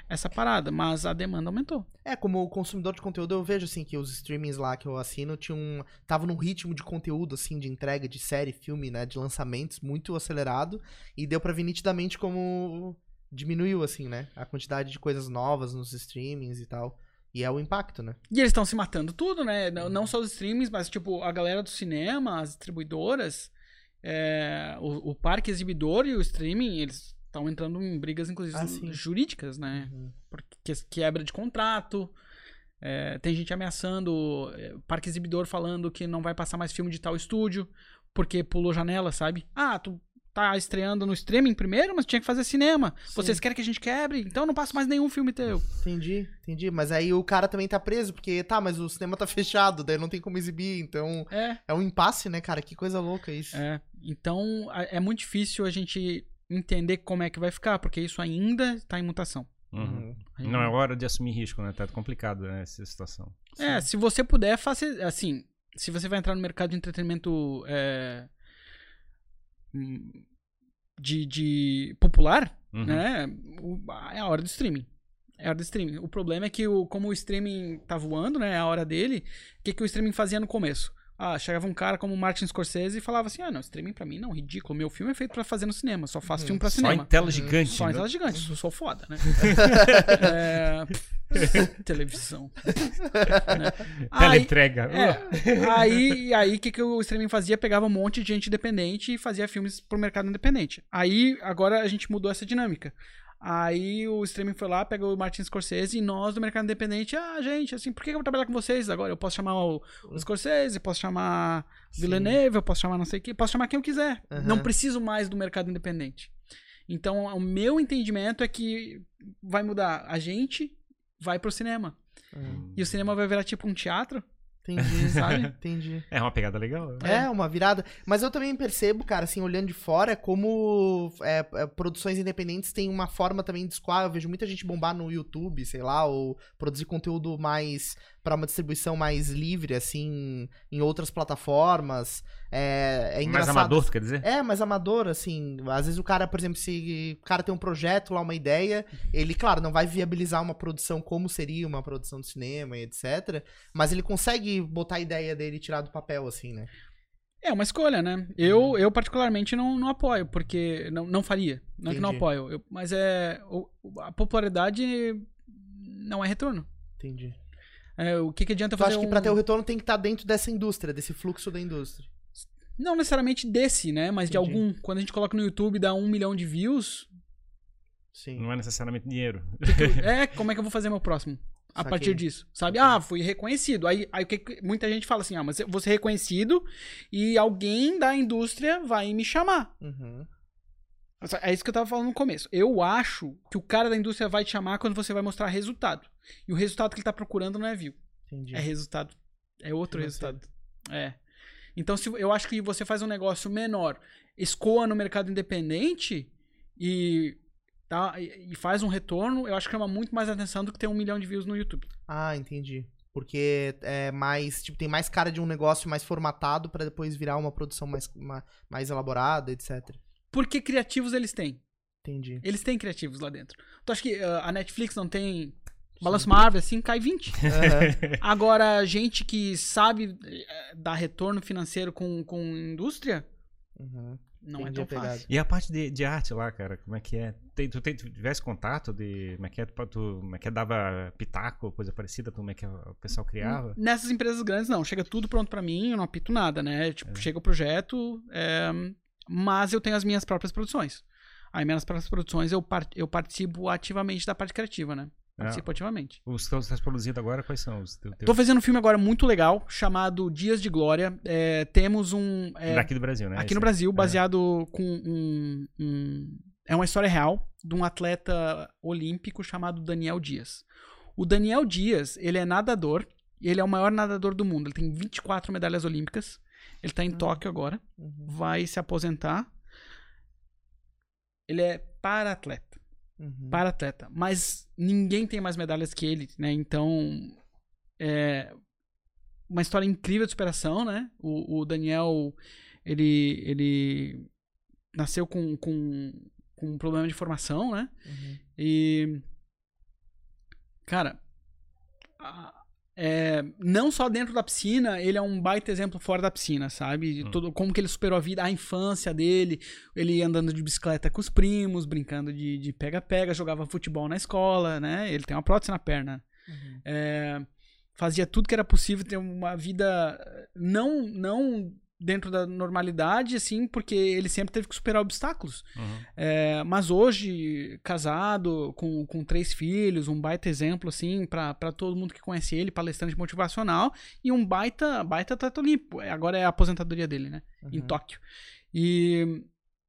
essa parada, mas a demanda aumentou. É, como consumidor de conteúdo, eu vejo assim que os streamings lá que eu assino tinham. Tava num ritmo de conteúdo, assim, de entrega de série, filme, né? De lançamentos muito acelerado. E deu pra ver nitidamente como diminuiu, assim, né? A quantidade de coisas novas nos streamings e tal. E é o impacto, né? E eles estão se matando tudo, né? Não, não só os streams, mas tipo, a galera do cinema, as distribuidoras, é, o, o parque exibidor e o streaming, eles estão entrando em brigas, inclusive, Ah, sim. jurídicas, né? Porque que- quebra de contrato. é, tem gente ameaçando, é, parque exibidor falando que não vai passar mais filme de tal estúdio, porque pulou janela, sabe? Ah, tu tá estreando no streaming primeiro, mas tinha que fazer cinema. Vocês querem que a gente quebre? Então não passo mais nenhum filme teu. Entendi, entendi. Mas aí o cara também tá preso, porque tá, mas o cinema tá fechado, daí não tem como exibir. Então É. é um impasse, né, cara? Que coisa louca isso. É, então é muito difícil a gente entender como é que vai ficar, porque isso ainda está em mutação. Uhum. Ainda- Não é hora de assumir risco, né? Tá complicado né, essa situação. É, se você puder, faça assim. Se você vai entrar no mercado de entretenimento é, hum, de, de popular, Uhum. né? o- é a hora do streaming. É a hora do streaming. O problema é que, o, como o streaming tá voando, né? É a hora dele. O que, que o streaming fazia no começo? Ah, chegava um cara como o Martin Scorsese e falava assim: ah, não, streaming pra mim não, ridículo. Meu filme é feito pra fazer no cinema. Só faço Uhum. filme pra Só cinema. em tela gigante. Só em né? tela gigante, eu sou foda, né? é... Televisão. Né? Aí, Teleentrega. é, aí, aí o que, que o streaming fazia? Pegava um monte de gente independente e fazia filmes pro mercado independente. Aí, agora a gente mudou essa dinâmica. Aí o streaming foi lá, pegou o Martin Scorsese e nós do mercado independente, ah, gente, assim, por que eu vou trabalhar com vocês agora? Eu posso chamar o, o Scorsese, posso chamar. Villeneuve, eu posso chamar não sei o que, posso chamar quem eu quiser. Aham. Não preciso mais do mercado independente. Então, o meu entendimento é que vai mudar. A gente vai pro cinema. Uhum. E o cinema vai virar tipo um teatro. Entendi, Sabe? Entendi. É uma pegada legal. né? É, uma virada. Mas eu também percebo, cara, assim, olhando de fora, como é, é, produções independentes têm uma forma também de escoar. Eu vejo muita gente bombar no YouTube, sei lá, ou produzir conteúdo mais para uma distribuição mais livre, assim, em outras plataformas. É, é Mais engraçado. amador, tu quer dizer? É, mais amador, assim. Às vezes o cara, por exemplo, se o cara tem um projeto lá, uma ideia, ele, claro, não vai viabilizar uma produção como seria uma produção de cinema e etc. Mas ele consegue botar a ideia dele e tirar do papel, assim, né? É uma escolha, né? Eu, eu particularmente não, não apoio, porque não, não faria. Não é que não apoio. eu- mas é. o- a popularidade não é retorno. Entendi. É, o que, que adianta Tu fazer. acha que um- pra ter o retorno tem que estar dentro dessa indústria, desse fluxo da indústria. Não necessariamente desse, né? Mas de Entendi. algum. Quando a gente coloca no YouTube e dá um milhão de views. Sim. Não é necessariamente dinheiro. eu- é, como é que eu vou fazer meu próximo? A Saquei. partir disso, sabe? Ah, fui reconhecido. Aí, aí o que que- muita gente fala assim: ah, mas eu vou ser reconhecido e alguém da indústria vai me chamar. Uhum. É isso que eu tava falando no começo. Eu acho que o cara da indústria vai te chamar quando você vai mostrar resultado. E o resultado que ele tá procurando não é view. Entendi. É resultado. É outro Financeiro. resultado. É. Então, se eu acho que você faz um negócio menor, escoa no mercado independente e, tá, e, faz um retorno, eu acho que chama muito mais atenção do que ter um milhão de views no YouTube. Ah, entendi. Porque é mais, tipo, tem mais cara de um negócio mais formatado pra depois virar uma produção mais, ma- mais elaborada, etc. Porque criativos eles têm. Entendi. Eles têm criativos lá dentro. Tu acha que ah, a Netflix não tem balanço Marvel assim, cai 20? Aham. Agora, gente que sabe eh, dar retorno financeiro com, com indústria, Uhum. não Entendi é tão fácil. E a parte de, de arte lá, cara, como é que é? Tem, tu, tem, tu tivesse contato de como é que é, tu, tu- como é que é, dava pitaco, coisa parecida, como é que o pessoal criava? Nessas empresas grandes, não. Chega tudo pronto pra mim, eu não apito nada, né? Tipo, chega o projeto, é, mas eu tenho as minhas próprias produções. Aí, minhas próprias produções, eu, par- eu participo ativamente da parte criativa, né? Participo ativamente. Os que você está produzindo agora, quais são os teus? Tô fazendo um filme agora muito legal, chamado Dias de Glória. É, temos um... é, Daqui do Brasil, né? aqui Esse- no Brasil, baseado com um, um- É uma história real de um atleta olímpico chamado Daniel Dias. O Daniel Dias, ele é nadador, ele é o maior nadador do mundo. Ele tem 24 medalhas olímpicas. Ele tá em Tóquio agora. Uhum. Vai se aposentar. Ele é para-atleta. Uhum. Para-atleta. Mas ninguém tem mais medalhas que ele, né? Então. É uma história incrível de superação, né? O, o Daniel, ele, ele nasceu com, com, com um problema de formação, né? Uhum. E. Cara. a- é, não só dentro da piscina, ele é um baita exemplo fora da piscina, sabe? Hum. Todo, como que ele superou a vida, a infância dele, ele andando de bicicleta com os primos, brincando de de pega-pega, jogava futebol na escola, né? Ele tem uma prótese na perna. Uhum. É, fazia tudo que era possível ter uma vida não não dentro da normalidade, assim, porque ele sempre teve que superar obstáculos. Uhum. É, mas hoje, casado, com, com três filhos, um baita exemplo, assim, pra pra todo mundo que conhece ele, palestrante motivacional, e um baita, baita atleta olímpico. É, Agora é a aposentadoria dele, né? Em Uhum. Tóquio. E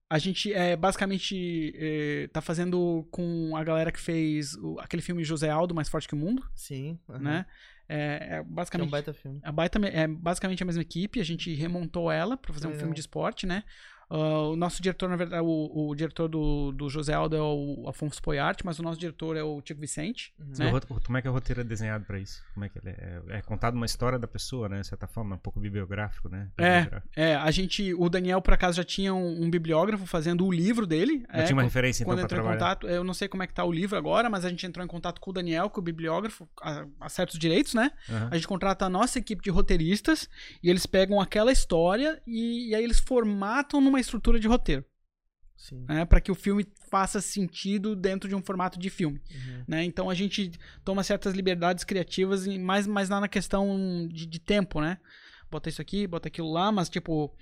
a gente é, basicamente é, tá fazendo com a galera que fez o- aquele filme José Aldo, Mais Forte que o Mundo, Sim. uhum. né? É, é Que é um basicamente baita filme. a baita, é basicamente a mesma equipe, a gente remontou ela pra fazer um filme de esporte, né? Ah, o nosso diretor, na verdade, o, o diretor do, do José Aldo é o Afonso Poiarte, mas o nosso diretor é o Tiago Vicente, Uhum. Né? o Como é que o roteiro é desenhado pra isso? Como é que ele é? É, é contado uma história da pessoa, né? De certa forma, um pouco bibliográfico, né? É, Bibliográfico. é, a gente, o Daniel, por acaso, já tinha um, um bibliógrafo fazendo o livro dele. Já é, tinha uma referência, então, Quando pra entrou em trabalhar. contato, eu não sei como é que tá o livro agora, mas a gente entrou em contato com o Daniel, com o bibliógrafo, a, a certos direitos, né? Aham. A gente contrata a nossa equipe de roteiristas e eles pegam aquela história e, e aí eles formatam numa estrutura de roteiro. Né, para que o filme faça sentido dentro de um formato de filme. Uhum. Né? Então a gente toma certas liberdades criativas, e mais, mais lá na questão de, de tempo, né? Bota isso aqui, bota aquilo lá, mas tipo,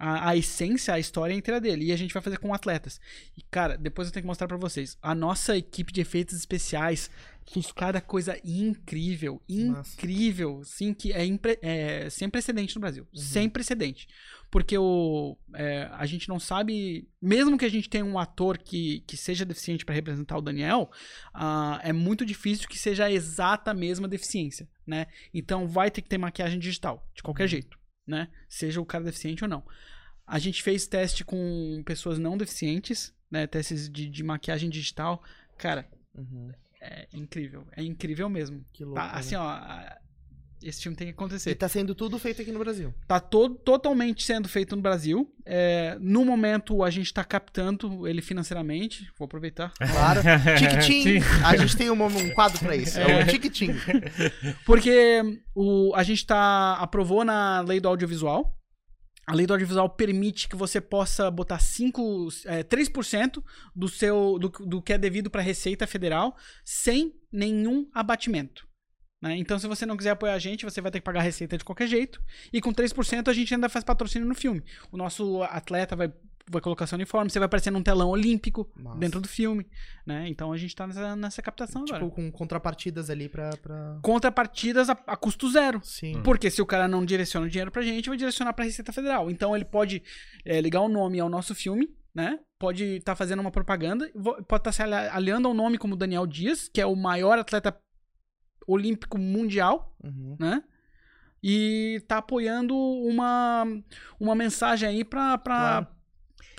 a, a essência, a história inteira dele. E a gente vai fazer com atletas. E, cara, depois eu tenho que mostrar pra vocês. A nossa equipe de efeitos especiais fez cada coisa incrível. Incrível. Sim, que é, impre- é sem precedente no Brasil. Sem precedente. Porque o, é, a gente não sabe. Mesmo que a gente tenha um ator que, que seja deficiente pra representar o Daniel, ah, é muito difícil que seja a exata mesma deficiência, né? Então vai ter que ter maquiagem digital, de qualquer jeito, né? Seja o cara deficiente ou não. A gente fez teste com pessoas não deficientes, né? Testes de, de maquiagem digital. Cara, Uhum. é incrível. É incrível mesmo. Que louco. Tá, assim, ó. Esse filme tem que E acontecer. tá sendo tudo feito aqui no Brasil. Tá todo, totalmente sendo feito no Brasil. É, no momento, a gente tá captando ele financeiramente. Vou aproveitar. Claro. Tiquitim. A gente tem um, um quadro pra isso. É, o Tiquitim. Porque o, a gente tá, aprovou na lei do audiovisual. A lei do audiovisual permite que você possa botar 5, é, 3% do, seu, do, do que é devido para a Receita Federal sem nenhum abatimento. Né? Então, se você não quiser apoiar a gente, você vai ter que pagar a receita de qualquer jeito. E com 3% a gente ainda faz patrocínio no filme. O nosso atleta vai, vai colocar seu uniforme, você vai aparecer num telão olímpico Massa. dentro do filme. Né? Então a gente tá nessa, nessa captação agora. Tipo, com contrapartidas ali pra. pra... Contrapartidas a, a custo zero. Sim. Porque se o cara não direciona o dinheiro pra gente, vai direcionar pra Receita Federal. Então ele pode é, ligar o nome ao nosso filme, né? Pode estar fazendo uma propaganda, pode estar se ali- aliando ao nome como Daniel Dias, que é o maior atleta olímpico mundial, Uhum. né? E tá apoiando uma, uma mensagem aí pra, pra Claro.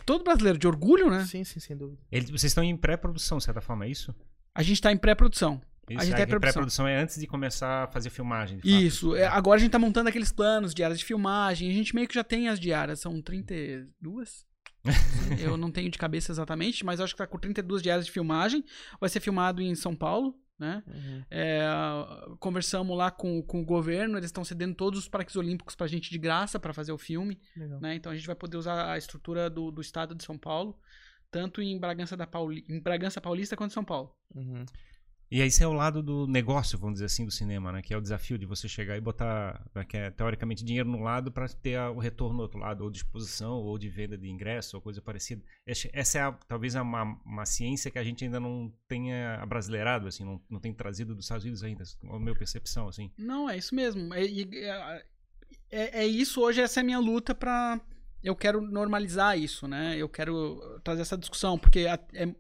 todo brasileiro, de orgulho, né? Sim, sim, sem dúvida. Eles- vocês estão em pré-produção, de certa forma, é isso? A gente tá em pré-produção. Isso, A gente é tá em que pré-produção. pré-produção é antes de começar a fazer filmagem. de fato. Isso. é, agora a gente tá montando aqueles planos, diárias de filmagem. A gente meio que já tem as diárias. São 32? eu não tenho de cabeça exatamente, mas acho que tá com 32 diárias de filmagem. Vai ser filmado em São Paulo, né? Uhum. É, conversamos lá com, com o governo, eles estão cedendo todos os parques olímpicos pra gente de graça pra fazer o filme, né? Então a gente vai poder usar a estrutura do, do estado de São Paulo, tanto em Bragança, da Pauli, em Bragança Paulista quanto em São Paulo. Uhum. E aí esse é o lado do negócio, vamos dizer assim, do cinema, né? Que é o desafio de você chegar e botar, né, que é, teoricamente, dinheiro num lado para ter o retorno no outro lado, ou de exposição, ou de venda de ingresso, ou coisa parecida. Essa é a- talvez uma, uma ciência que a gente ainda não tenha abrasileirado, assim, não, não tem trazido dos Estados Unidos ainda, é a minha percepção, assim. Não, é isso mesmo. É, é, é- é isso hoje, essa é a minha luta pra. Eu quero normalizar isso, né? Eu quero trazer essa discussão, porque a- é-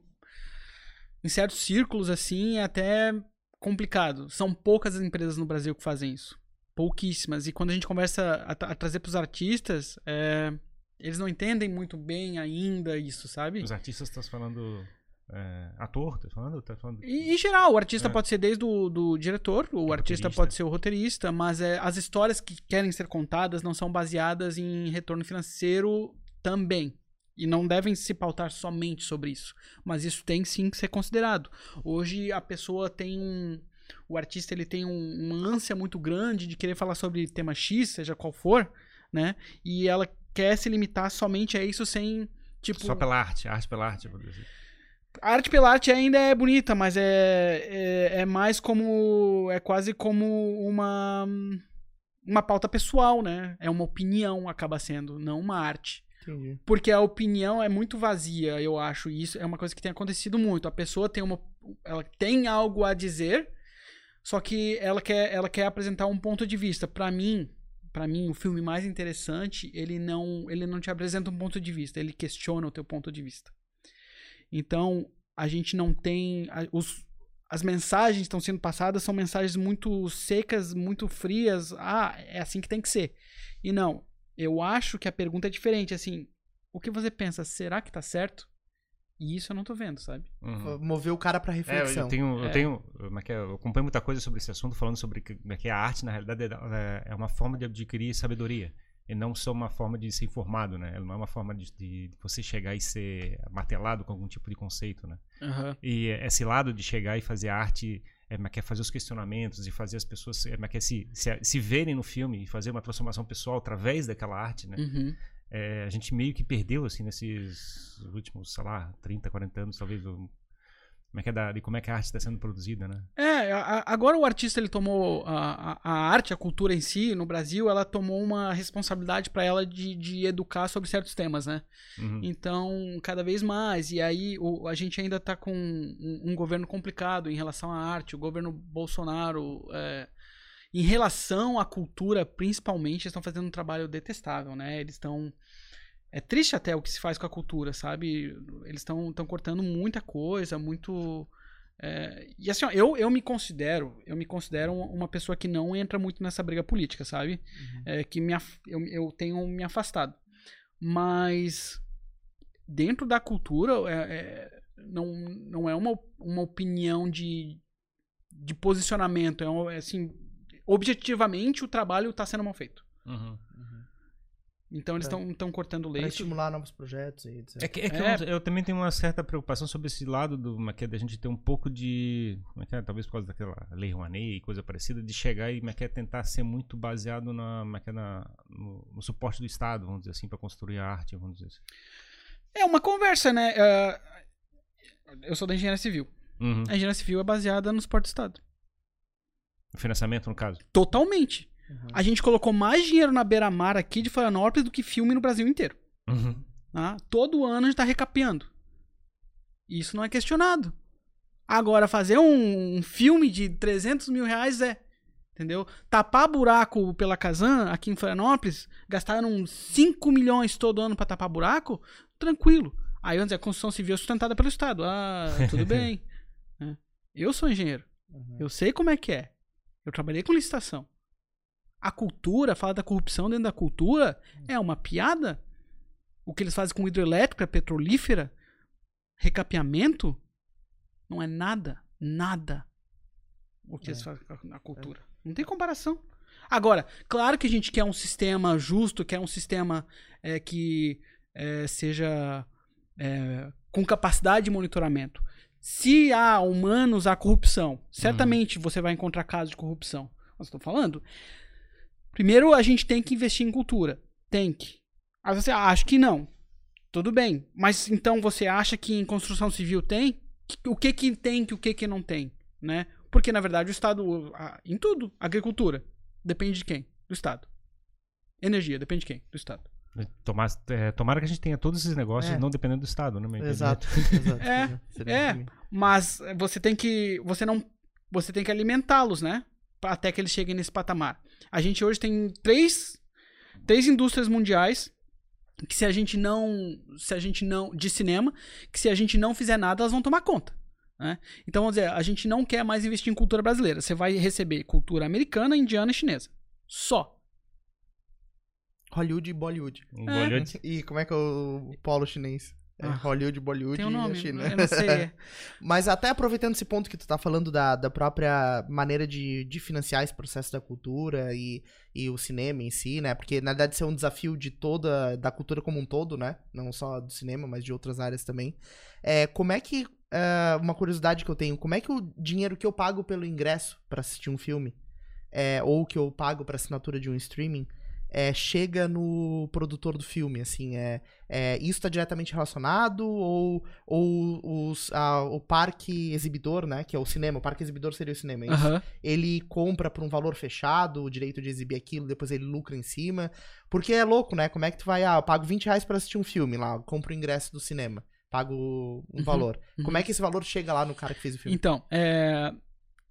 em certos círculos, assim, é até complicado. São poucas as empresas no Brasil que fazem isso. Pouquíssimas. E quando a gente conversa a, a trazer pros artistas, é, eles não entendem muito bem ainda isso, sabe? Os artistas estão falando é, ator, tá falando? Tá falando E, em geral, o artista É. pode ser desde o do diretor, o artista roteirista. pode ser o roteirista, mas é, as histórias que querem ser contadas não são baseadas em retorno financeiro também. E não devem se pautar somente sobre isso. Mas isso tem sim que ser considerado. Hoje a pessoa tem um. O artista ele tem um- uma ânsia muito grande de querer falar sobre tema X, seja qual for, né? E ela quer se limitar somente a isso sem. Tipo, Só pela arte, arte pela arte. dizer. a arte pela arte ainda é bonita, mas é, é, é mais como. É quase como uma. Uma pauta pessoal, né? É uma opinião, acaba sendo, não uma arte. Entendi. Porque a opinião é muito vazia, eu acho. E isso é uma coisa que tem acontecido muito. A pessoa tem uma. Ela tem algo a dizer, só que ela quer, ela quer apresentar um ponto de vista. Pra mim, para mim, o filme mais interessante, ele não, ele não te apresenta um ponto de vista, ele questiona o teu ponto de vista. Então, a gente não tem. os, as mensagens estão sendo passadas são mensagens muito secas, muito frias. Ah, é assim que tem que ser. E não. Eu acho que a pergunta é diferente. Assim, o que você pensa? Será que tá certo? E isso eu não tô vendo, sabe? Uhum. Mover o cara pra É, reflexão. eu tenho, eu É. tenho, como é que é, eu acompanho muita coisa sobre esse assunto, falando sobre que, como é que a arte, na realidade, é, é uma forma de adquirir sabedoria. E não só uma forma de ser informado, né? Ela não é uma forma de, de você chegar e ser martelado com algum tipo de conceito, né? Aham. E esse lado de chegar e fazer arte, é, quer fazer os questionamentos e fazer as pessoas é, quer se, se, se verem no filme e fazer uma transformação pessoal através daquela arte, né? Uhum. É, a gente meio que perdeu, assim, nesses últimos, sei lá, 30, 40 anos, talvez. Como é que é da, como é que a arte está sendo produzida, né? É, a- agora o artista ele tomou a, a, arte, a cultura em si, no Brasil, ela tomou uma responsabilidade para ela de, de educar sobre certos temas, né? Uhum. Então, cada vez mais. E aí, o- a gente ainda tá com um, um governo complicado em relação à arte. O governo Bolsonaro, é, em relação à cultura, principalmente, estão fazendo um trabalho detestável, né? Eles estão. É triste até o que se faz com a cultura, sabe? Eles estão cortando muita coisa, muito. é, e assim, ó, eu, eu me considero, eu me considero um- uma pessoa que não entra muito nessa briga política, sabe? É, que me, eu, eu tenho me afastado. Mas dentro da cultura é, é, não, não é uma, uma opinião de, de posicionamento. É, um- é assim, objetivamente o trabalho está sendo mal feito. Uhum. Então eles estão cortando Pra leite. estimular novos projetos e etc. É que, é que É. Eu, eu também tenho uma certa preocupação sobre esse lado do é que é, da gente ter um pouco de. Como é que é, talvez por causa daquela lei Rouanet e coisa parecida, de chegar e é que é, tentar ser muito baseado na, é é, na, no, no suporte do Estado, vamos dizer assim, para construir a arte, vamos dizer assim. É uma conversa, né? É, eu sou da engenharia civil. Uhum. A engenharia civil é baseada no suporte do Estado. Financiamento, no caso. Totalmente. Uhum. A gente colocou mais dinheiro na beira-mar aqui de Florianópolis do que filme no Brasil inteiro. Uhum. tá? Todo ano a gente tá recapeando. Isso não é questionado. Agora, fazer um, um filme de 300 mil reais é. Entendeu? Tapar buraco pela Kazan, aqui em Florianópolis, gastaram uns 5 milhões todo ano pra tapar buraco, tranquilo. Aí dizer, a construção civil é sustentada pelo Estado. Ah, tudo bem. É. Eu sou engenheiro. Uhum. Eu sei como é que é. Eu trabalhei com licitação. A cultura, fala da corrupção dentro da cultura, é uma piada. O que eles fazem com hidrelétrica, petrolífera, recapeamento, não é nada, nada o que É. eles fazem na cultura. Não tem comparação. Agora, claro que a gente quer um sistema justo, quer um sistema é, que é, seja é, com capacidade de monitoramento. Se há humanos, há corrupção. Certamente você vai encontrar casos de corrupção. Mas estou falando. Primeiro, a gente tem que investir em cultura. Tem que. Aí você acha que não. Tudo bem. Mas então você acha que em construção civil tem? O que que tem que o que que não tem, né? Porque na verdade o Estado em tudo, agricultura depende de quem? Do Estado. Energia depende de quem? Do Estado. Tomar, é, tomara que a gente tenha todos esses negócios É. não dependendo do Estado, né? Exato. exato. É, é. assim. Mas você tem que você não você tem que alimentá-los, né? Até que eles cheguem nesse patamar. A gente hoje tem três três indústrias mundiais que se a gente não se a gente não de cinema que se a gente não fizer nada elas vão tomar conta né? então vamos dizer a gente não quer mais investir em cultura brasileira você vai receber cultura americana indiana e chinesa só Hollywood e Bollywood. É. Bollywood. E como é que é o polo chinês? É Ah. Hollywood, Bollywood tem um e nome a China. eu não sei Mas até aproveitando esse ponto que tu tá falando da, da própria maneira de, de financiar esse processo da cultura e, e o cinema em si, né? Porque na verdade isso é um desafio de toda, da cultura como um todo, né? Não só do cinema, mas de outras áreas também. É, como é que, é, uma curiosidade que eu tenho, como é que o dinheiro que eu pago pelo ingresso pra assistir um filme, é, ou que eu pago pra assinatura de um streaming, é, chega no produtor do filme, assim, é, é, isso está diretamente relacionado ou, ou os, a- o parque exibidor, né, que é o cinema, o parque exibidor seria o cinema, é isso? Ele compra por um valor fechado o direito de exibir aquilo, depois ele lucra em cima, porque é louco, né, como é que tu vai, ah, eu pago 20 reais pra assistir um filme lá, compro o ingresso do cinema, pago um Uhum, valor, uhum. como é que esse valor chega lá no cara que fez o filme? então é,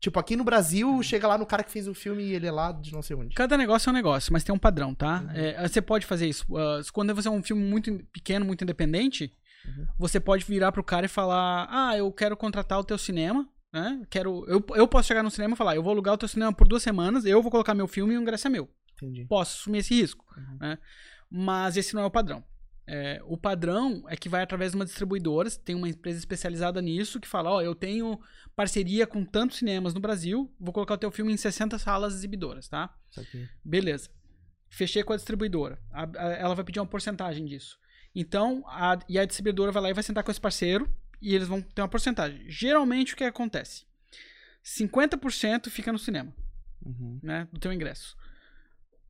Tipo, aqui no Brasil, chega lá no cara que fez o filme e ele é lá de não sei onde. Cada negócio é um negócio, mas tem um padrão, tá? Uhum. É, você pode fazer isso. Ah, quando você é um filme muito pequeno, muito independente, Uhum. você pode virar pro cara e falar: Ah, eu quero contratar o teu cinema, né? Quero, eu, eu posso chegar no cinema e falar: Eu vou alugar o teu cinema por duas semanas, eu vou colocar meu filme e o ingresso é meu. Entendi. Posso assumir esse risco, Uhum. né? Mas esse não é o padrão. É, o padrão é que vai através de uma distribuidora, tem uma empresa especializada nisso que fala: Ó, eu tenho parceria com tantos cinemas no Brasil, vou colocar o teu filme em 60 salas exibidoras, tá? Beleza. Fechei com a distribuidora. A- a- ela vai pedir uma porcentagem disso. Então, a, e a distribuidora vai lá e vai sentar com esse parceiro e eles vão ter uma porcentagem. Geralmente, o que acontece? 50% fica no cinema, Uhum. né? Do teu ingresso.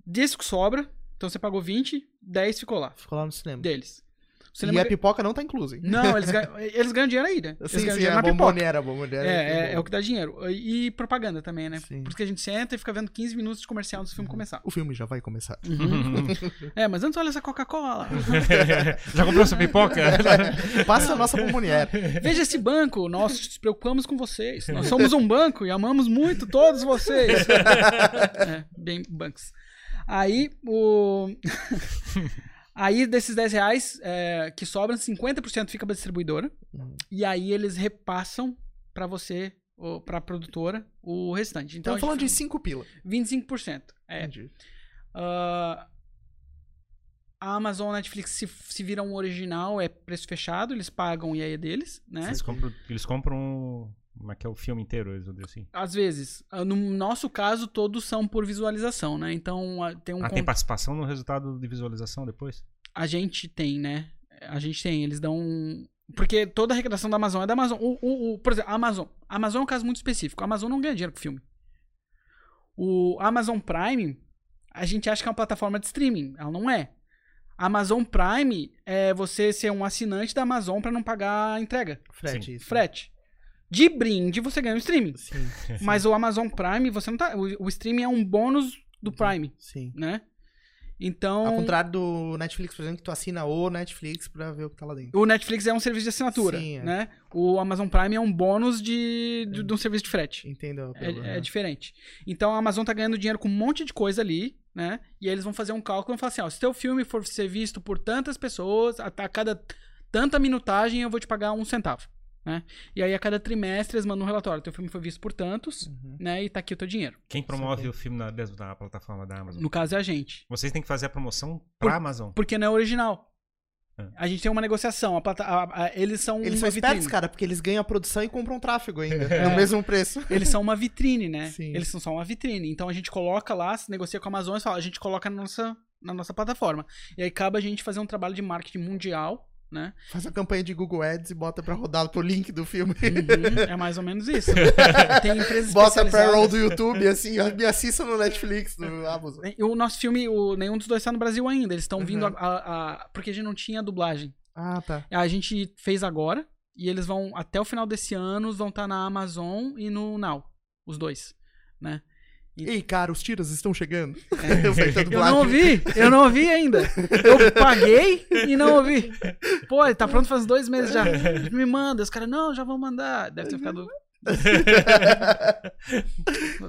Desse que sobra, então você pagou 20, 10 ficou lá, Ficou lá no cinema. deles. O cinema E a ga- pipoca não tá inclusa, hein? Não, eles ganham, eles ganham dinheiro aí, né? Eles Sim, ganham sim, dinheiro a na pipoca. bomboniera, a bomboniera. É, é, bom. é o que dá dinheiro. E propaganda também, né? Sim. Por isso que a gente senta e fica vendo 15 minutos de comercial antes do filme começar. O filme já vai começar. Uhum. é, mas antes olha essa Coca-Cola. Já comprou sua pipoca? Passa a nossa bomboniera. Veja esse banco, nós nos preocupamos com vocês. Nós somos um banco e amamos muito todos vocês. é, bem bancos. Aí, o. aí, desses 10 reais é, que sobram, 50% fica pra distribuidora. Uhum. E aí eles repassam pra você, ou pra produtora, o restante. Então, Então, falando de faz 5 pila. 25%. É. Entendi. Ah, a Amazon a Netflix se, se viram um original, é preço fechado, eles pagam e aí é deles, né? Eles compram, eles compram como é que é o filme inteiro, eles vão dizer assim. Às vezes. Ah, No nosso caso, todos são por visualização, né? Então ah, tem um. Ah, tem participação no resultado de visualização depois? A gente tem, né? A gente tem, eles dão. um- Porque toda a arrecadação da Amazon é da Amazon. O, o- o- por exemplo, a Amazon. A Amazon é um caso muito específico. A Amazon não ganha dinheiro com filme. O Amazon Prime, a gente acha que é uma plataforma de streaming. Ela não é. A Amazon Prime é você ser um assinante da Amazon pra não pagar a entrega. Frete. Frete. De brinde, você ganha o streaming. Sim, Mas o Amazon Prime, você não tá. O, o streaming é um bônus do Prime, sim. né? Então. Ao contrário do Netflix, por exemplo, que tu assina o Netflix pra ver o que tá lá dentro. O Netflix é um serviço de assinatura, Sim, é. né? O Amazon Prime é um bônus de, de, de um serviço de frete. Entendeu? É, é diferente. Então a Amazon tá ganhando dinheiro com um monte de coisa ali, né? E aí eles vão fazer um cálculo e vão falar assim: ó, se teu filme for ser visto por tantas pessoas, a, a cada tanta minutagem eu vou te pagar um centavo, né? E aí a cada trimestre eles mandam um relatório: teu filme foi visto por tantos, Uhum. né? E tá aqui o teu dinheiro. Quem promove o filme na, da plataforma da Amazon? No caso é a gente. Vocês têm que fazer a promoção Por- pra Amazon. Porque não é original. É. A gente tem uma negociação. A plata- a- a- eles são Eles uma são espertos, vitrine. cara, porque eles ganham a produção e compram tráfego ainda. É. No mesmo preço. Eles são uma vitrine, né? Sim. Eles são só uma vitrine. Então a gente coloca lá, se negocia com a Amazon e fala, a gente coloca na nossa, na nossa plataforma. E aí cabe a gente fazer um trabalho de marketing mundial, né? Faz a campanha de Google Ads e bota pra rodar pro link do filme. Uhum, é mais ou menos isso. Tem empresas Bota pra roll do YouTube, assim, me assista no Netflix, no Amazon. O nosso filme, o, nenhum dos dois tá no Brasil ainda. Eles estão Uhum. vindo a, a- a- Porque a gente não tinha dublagem. Ah, tá. A gente fez agora. E eles vão, até o final desse ano, vão estar na Amazon e no Now. Os dois, né? Ei, cara, os tiros estão chegando. É. Eu, Eu não ouvi, eu não ouvi ainda. Eu paguei e não ouvi. Pô, ele tá pronto faz dois meses já. Me manda. Os caras, não, já vão mandar. Deve ter ficado.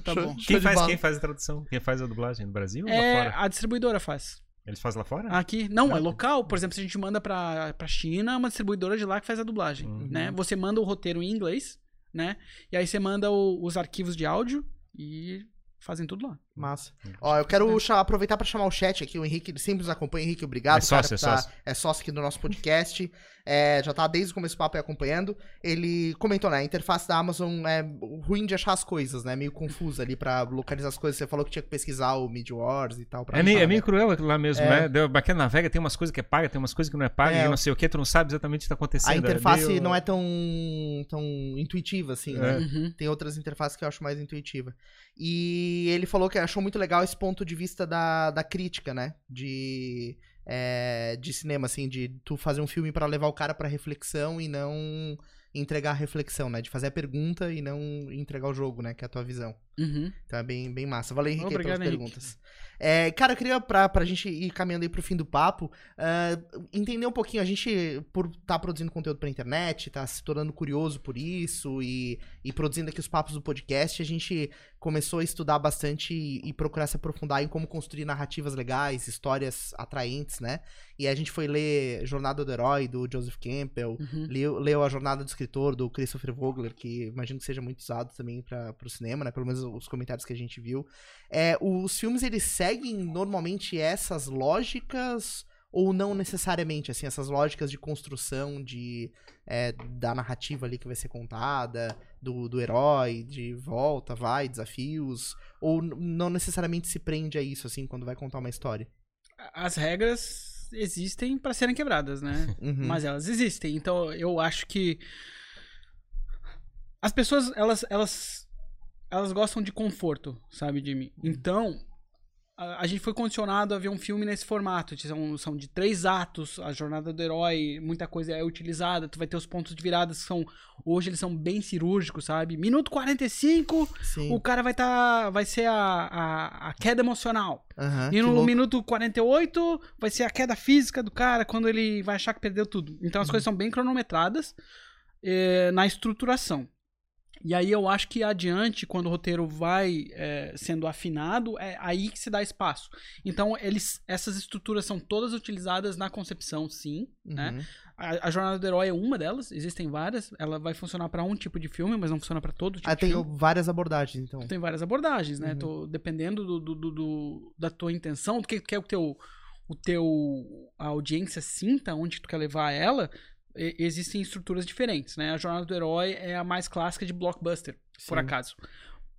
Tá bom. Quem faz, quem faz a tradução? Quem faz a dublagem no Brasil ou É, lá fora? a distribuidora faz. Eles fazem lá fora? Aqui, não, é Ah. local. Por exemplo, se a gente manda pra, pra China, é uma distribuidora de lá que faz a dublagem, Uhum. né? Você manda o roteiro em inglês, né? E aí você manda o- os arquivos de áudio e fazem tudo lá. Massa. Ó, eu quero aproveitar pra chamar o chat aqui. O Henrique, ele sempre nos acompanha. Henrique, obrigado. É sócio, cara, é tá- sócio. é sócio aqui do nosso podcast. É, já tá desde o começo do papo aí acompanhando. Ele comentou, né? A interface da Amazon é ruim de achar as coisas, né? Meio confusa ali pra localizar as coisas. Você falou que tinha que pesquisar o Mid Wars e tal. pra É meio, é meio né? cruel aquilo lá mesmo, É. né? Deu- Bacana navega, tem umas coisas que é paga, tem umas coisas que não é paga, É. e não sei o que, tu não sabe exatamente o que tá acontecendo. A interface meio- não é tão, tão intuitiva assim, né? É. Uhum. Tem outras interfaces que eu acho mais intuitiva. E ele falou que achou muito legal esse ponto de vista da, da crítica, né? De, é, de cinema, assim, de tu fazer um filme pra levar o cara pra reflexão e não entregar a reflexão, né? De fazer a pergunta e não entregar o jogo, né? Que é a tua visão. Uhum. Então é bem, bem massa. Valeu, Henrique, Obrigado, pelas Henrique. perguntas. É, cara, eu queria, pra, pra gente ir caminhando aí pro fim do papo, ah, entender um pouquinho, a gente, por estar produzindo conteúdo pra internet, tá se tornando curioso por isso e, e produzindo aqui os papos do podcast, a gente começou a estudar bastante e, e procurar se aprofundar em como construir narrativas legais, histórias atraentes, né? E a gente foi ler Jornada do Herói, do Joseph Campbell, Uhum. Leu, leu A Jornada do Escritor, do Christopher Vogler, que imagino que seja muito usado também para o cinema, né? Pelo menos os comentários que a gente viu. É, os filmes, eles seguem normalmente essas lógicas ou não necessariamente, assim, essas lógicas de construção de, é, da narrativa ali que vai ser contada, do, do herói, de volta, vai, desafios, ou não necessariamente se prende a isso, assim, quando vai contar uma história? As regras existem pra serem quebradas, né? Uhum. Mas elas existem. Então eu acho que as pessoas elas elas elas gostam de conforto, sabe, de mim. Então a, a gente foi condicionado a ver um filme nesse formato. São, são de três atos, a jornada do herói, muita coisa é utilizada. Tu vai ter os pontos de virada que são. Hoje eles são bem cirúrgicos, sabe? Minuto 45, Sim. o cara vai tá. Vai ser a, a, a queda emocional. Aham, E no minuto 48 vai ser a queda física do cara quando ele vai achar que perdeu tudo. Então as Uhum. coisas são bem cronometradas eh, na estruturação. E aí eu acho que adiante, quando o roteiro vai eh, sendo afinado, é aí que se dá espaço. Então eles, essas estruturas são todas utilizadas na concepção, sim. né? Uhum. A, a jornada do herói é uma delas, existem várias. Ela vai funcionar para um tipo de filme, mas não funciona para todo tipo Ah, de tem filme. várias abordagens, então. Tem várias abordagens, né? Uhum. Tô- dependendo do, do- do- da tua intenção, do que quer o teu, o teu a audiência sinta, onde tu quer levar ela, existem estruturas diferentes, né? A jornada do herói é a mais clássica de blockbuster, por Sim. acaso.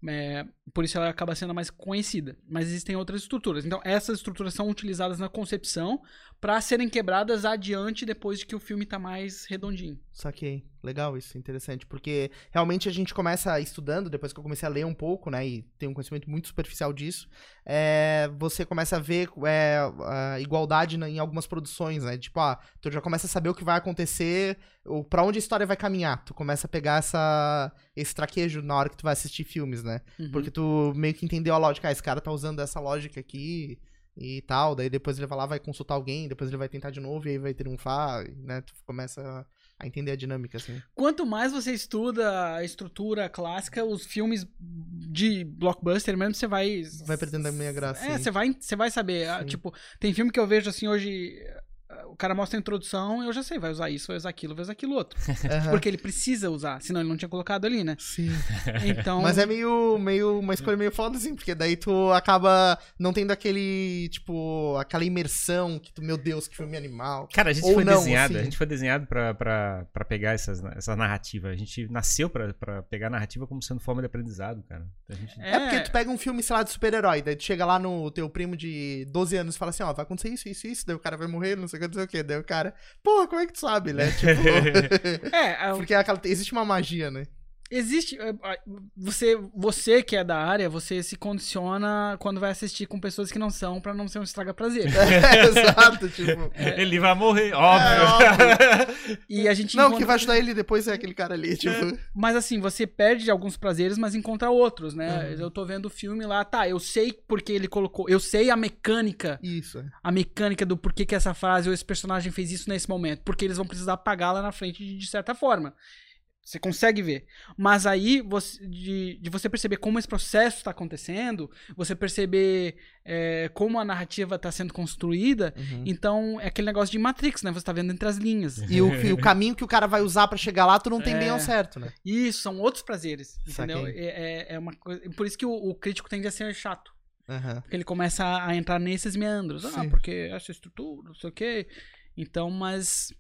É, por isso ela acaba sendo a mais conhecida. Mas existem outras estruturas. Então, essas estruturas são utilizadas na concepção para serem quebradas adiante depois de que o filme tá mais redondinho. Saquei. Legal isso, interessante. Porque realmente a gente começa estudando, depois que eu comecei a ler um pouco, né? E tenho um conhecimento muito superficial disso. é, você começa a ver é, a igualdade em algumas produções, né? Tipo, ah, tu já começa a saber o que vai acontecer, o, pra onde a história vai caminhar. Tu começa a pegar essa, esse traquejo na hora que tu vai assistir filmes, né? Uhum. Porque tu meio que entendeu a lógica. Ah, esse cara tá usando essa lógica aqui e tal. Daí depois ele vai lá, vai consultar alguém, depois ele vai tentar de novo e aí vai triunfar, né? Tu começa a entender a dinâmica, assim. Quanto mais você estuda a estrutura clássica, os filmes de blockbuster mesmo, você vai. Vai perdendo a minha graça. É, você vai, você vai saber. Ah. Tipo, tem filme que eu vejo assim hoje. O cara mostra a introdução, eu já sei, vai usar isso, vai usar aquilo, vai usar aquilo outro. Aham. Porque ele precisa usar, senão ele não tinha colocado ali, né? Sim. Então. Mas é meio, meio uma escolha meio foda, assim, porque daí tu acaba não tendo aquele, tipo, aquela imersão que tu, meu Deus, que filme animal. Cara, a gente Ou foi não, desenhado, assim. a gente foi desenhado pra, pra, pra pegar essas, essa narrativa. A gente nasceu pra, pra pegar a narrativa como sendo forma de aprendizado, cara. A gente- É. porque tu pega um filme, sei lá, de super-herói, daí tu chega lá no teu primo de 12 anos e fala assim, ó, vai acontecer isso, isso, isso, daí o cara vai morrer, não sei o que, não sei o que. Daí o cara, porra, como é que tu sabe, né? Tipo. É, ah, porque é aquela- existe uma magia, né? Existe. ah, Você, você que é da área, você se condiciona quando vai assistir com pessoas que não são, pra não ser um estraga-prazer. É, exato, tipo. Ele vai morrer, óbvio. óbvio. E a gente Não, encontra- que vai ajudar ele depois é aquele cara ali, tipo. Mas assim, você perde alguns prazeres, mas encontra outros, né? Uhum. Eu tô vendo o filme lá, tá, eu sei porque ele colocou, eu sei a mecânica, Isso. é. a mecânica do porquê que essa frase ou esse personagem fez isso nesse momento, porque eles vão precisar pagar lá na frente de, de certa forma. Você consegue ver. Mas aí, você- de, de você perceber como esse processo está acontecendo, você perceber é, como a narrativa está sendo construída, Uhum. então é aquele negócio de Matrix, né? Você tá vendo entre as linhas. E o, e o caminho que o cara vai usar pra chegar lá, tu não tem bem É. ao certo, né? Isso, são outros prazeres, entendeu? É, é, é uma coisa, por isso que o, o crítico tende a ser chato. Aham. Porque ele começa a, a entrar nesses meandros. Ah, Sim. porque essa estrutura, não sei o quê. Então, mas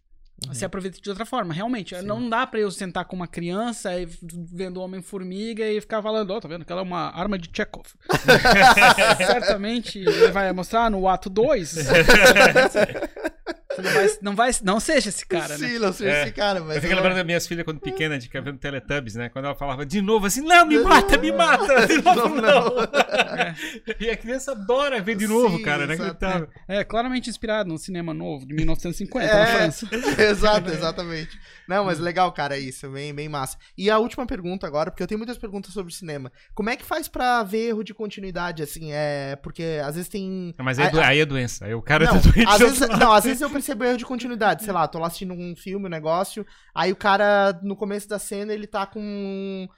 se aproveita de outra forma. Realmente, Uhum. Sim. não dá pra eu sentar com uma criança e vendo o Homem-Formiga e ficar falando, ó, tá vendo que ela é uma arma de Chekhov. Certamente ele vai mostrar no ato 2. Você não vai, não vai. Não seja esse cara, né? Sim, não sei É. esse cara, mas. Eu fico lembrando das minhas filhas quando pequena, de vendo Teletubbies, né? Quando ela falava de novo assim, não, me mata, me mata, de novo Não, não. não. E a criança adora ver de novo, Sim, cara, né? Inacreditável. É, claramente inspirado num cinema novo, de 1950, É. na França. Exato, exatamente. Não, mas legal, cara, isso, bem, bem massa. E a última pergunta agora, porque eu tenho muitas perguntas sobre cinema. Como é que faz pra ver erro de continuidade, assim, é... Porque às vezes tem... Mas aí, é a- aí é doença. Aí o cara Não, tá doente. às vezes, não, às vezes eu percebo erro de continuidade. Sei lá, tô lá assistindo um filme, um negócio, aí o cara, no começo da cena, ele tá com...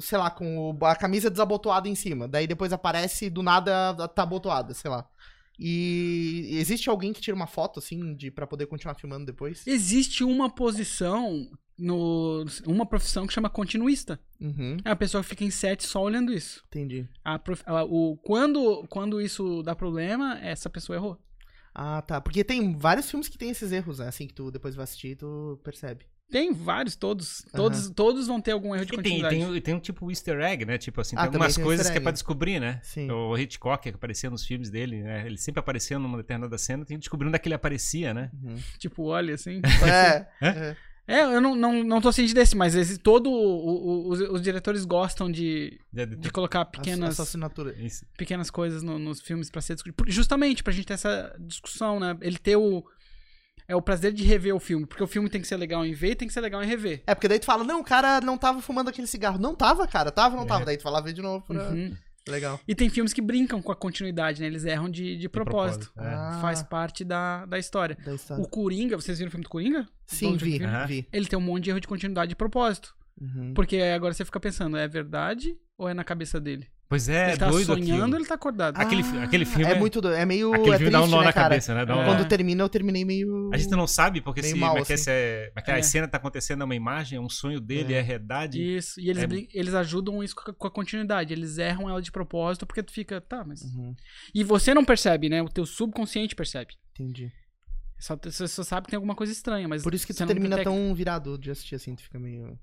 Sei lá, com a camisa desabotoada em cima. Daí depois aparece, do nada, tá abotoada, sei lá. E existe alguém que tira uma foto, assim, de, pra poder continuar filmando depois? Existe uma posição, no, uma profissão que chama continuista. Uhum, É a pessoa que fica em set só olhando isso. entendi. A prof- a- o, quando, quando isso dá problema, essa pessoa errou. Ah, tá. Porque tem vários filmes que tem esses erros, né? Assim, que tu depois vai assistir e tu percebe. Tem vários, todos. Todos, todos vão ter algum erro de E tem, continuidade. tem, tem um tipo easter egg, né? Tipo assim, Ah, tem algumas tem coisas que é pra descobrir, né? Sim. O Hitchcock, que aparecia nos filmes dele, né? Ele sempre aparecia numa determinada cena, tem que descobrir onde é que ele aparecia, né? Uhum. Tipo, olha assim. É. Hã? é. É, eu não, não, não tô ciente desse, mas esse, todo o- o- os, os diretores gostam de, De- de- de colocar pequenas, Essa assinatura. Isso. pequenas coisas no- nos filmes pra ser discutido. Justamente pra gente ter essa discussão, né? Ele ter o. É o prazer de rever o filme. Porque o filme tem que ser legal em ver e tem que ser legal em rever. É, porque daí tu fala, não, o cara não tava fumando aquele cigarro. Não tava, cara, tava ou não É. tava? Daí tu fala, vê de novo. Pra... Uhum. Legal. E tem filmes que brincam com a continuidade, né? Eles erram de, de propósito. propósito, é. Ah, Faz parte da, da história. da história. O Coringa, vocês viram o filme do Coringa? Sim, Bom, vi, Aham. vi. Ele tem um monte de erro de continuidade de propósito. Uhum. Porque agora você fica pensando, é verdade ou é na cabeça dele? Pois é, ele tá doido sonhando ou aquilo. ele tá acordado? Aquele fi- aquele filme É é- muito. do- É meio. Aquele é filme dá um triste, nó né, na cara? cabeça, né? Um- É. Quando termina, eu terminei meio. A gente não sabe porque Meio se, mal, é assim. é, é a É. cena tá acontecendo é uma imagem, é um sonho dele, É. é, realidade. Isso, e eles, É- eles ajudam isso com a, com a continuidade. Eles erram ela de propósito porque tu fica, tá, mas. Uhum, E você não percebe, né? O teu subconsciente percebe. entendi. Só, você só sabe que tem alguma coisa estranha, mas. Por isso que você tu termina tão virado de assistir assim, tu fica meio.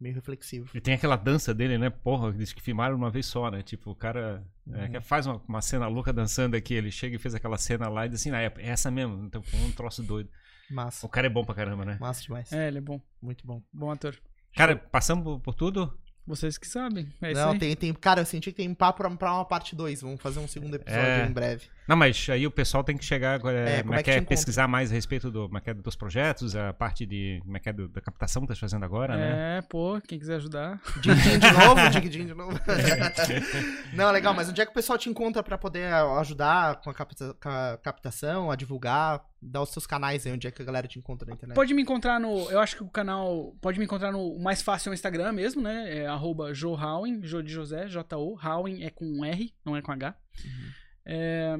meio reflexivo. E tem aquela dança dele, né? Porra, diz que filmaram uma vez só, né? Tipo, o cara é, Uhum. que faz uma, uma cena louca dançando aqui, ele chega e fez aquela cena lá e diz assim, ah, é é essa mesmo, então foi um troço doido. Massa. O cara é bom pra caramba, né? Massa demais. É, ele é bom. Muito bom. Bom ator. Cara, passamos por, por tudo? Vocês que sabem. É isso Não, aí. tem, tem. Cara, eu senti que tem papo pra, pra uma parte 2. Vamos fazer um segundo episódio É. em breve. Não, mas aí o pessoal tem que chegar agora, É, é, como é que é, te encontra? pesquisar mais a respeito do, como é que é, dos projetos, a parte de, como é que é, do- da captação que tá fazendo agora, né? É, pô, quem quiser ajudar. Dig-din de novo, dig-din de novo. Não, legal, mas onde é que o pessoal te encontra pra poder ajudar com a capta- com a captação, a divulgar, dar os seus canais aí, onde é que a galera te encontra na internet? Pode me encontrar no. Eu acho que o canal. Pode me encontrar no. O mais fácil é o Instagram mesmo, né? É arroba Jo Howin, Jo de José, J-O. É com R, não é com H. É,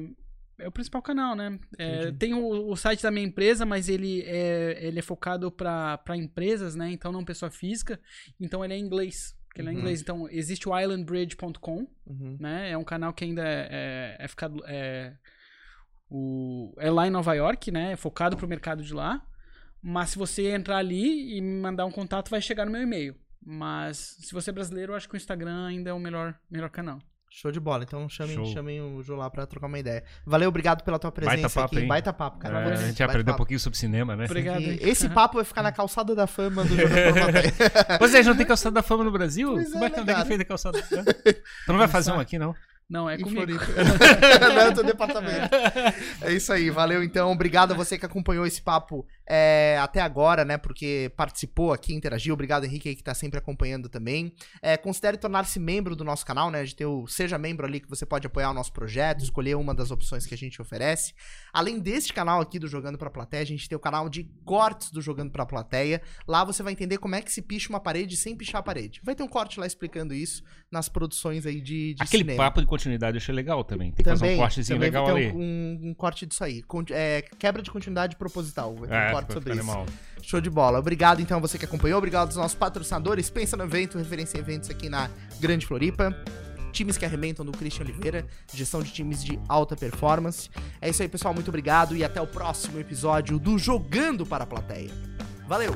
é o principal canal, né? É, tem o, o site da minha empresa, mas ele é, ele é focado para empresas, né? Então não pessoa física. Então ele é em inglês. porque Ele é em Uhum. inglês. Então existe o islandbridge.com, Uhum. né? É um canal que ainda é, é, é ficado. É, o, é lá em Nova York, né? É focado pro mercado de lá. Mas se você entrar ali e me mandar um contato, vai chegar no meu e-mail. Mas se você é brasileiro, eu acho que o Instagram ainda é o melhor, melhor canal. Show de bola. Então chamem, Show. chamem o Jô lá pra trocar uma ideia. Valeu, obrigado pela tua presença Baita papo, aqui. hein? Baita papo, cara. É, a gente aprendeu um pouquinho sobre cinema, né? Obrigado. E esse papo vai ficar na calçada da fama do Plateia. Pois é, já não tem calçada da fama no Brasil? Pois Como é, é que onde é fez a calçada? tu não vai fazer um aqui, não? Não, é Em comigo. Floripa. Não é o teu departamento. É isso aí, valeu então. Obrigado a você que acompanhou esse papo é, até agora, né? Porque participou aqui, interagiu. Obrigado, Henrique, aí, que tá sempre acompanhando também. É, considere tornar-se membro do nosso canal, né? A gente tem o Seja Membro ali, que você pode apoiar o nosso projeto, escolher uma das opções que a gente oferece. Além deste canal aqui do Jogando Pra Plateia, a gente tem o canal de cortes do Jogando Pra Plateia. Lá você vai entender como é que se picha uma parede sem pichar a parede. Vai ter um corte lá explicando isso nas produções aí de, de Aquele cinema. papo de continuidade eu achei legal também. Tem que fazer um cortezinho também legal ali. Um, um corte disso aí. Con- é, quebra de continuidade proposital. Vai ter um É, corte ficou- sobre isso. animal. Show de bola. Obrigado, então, a você que acompanhou. Obrigado aos nossos patrocinadores. Pensa no evento, referência em eventos aqui na Grande Floripa. Times que arrebentam do Christian Oliveira, gestão de times de alta performance. É isso aí, pessoal. Muito obrigado e até o próximo episódio do Jogando para a Plateia. Valeu!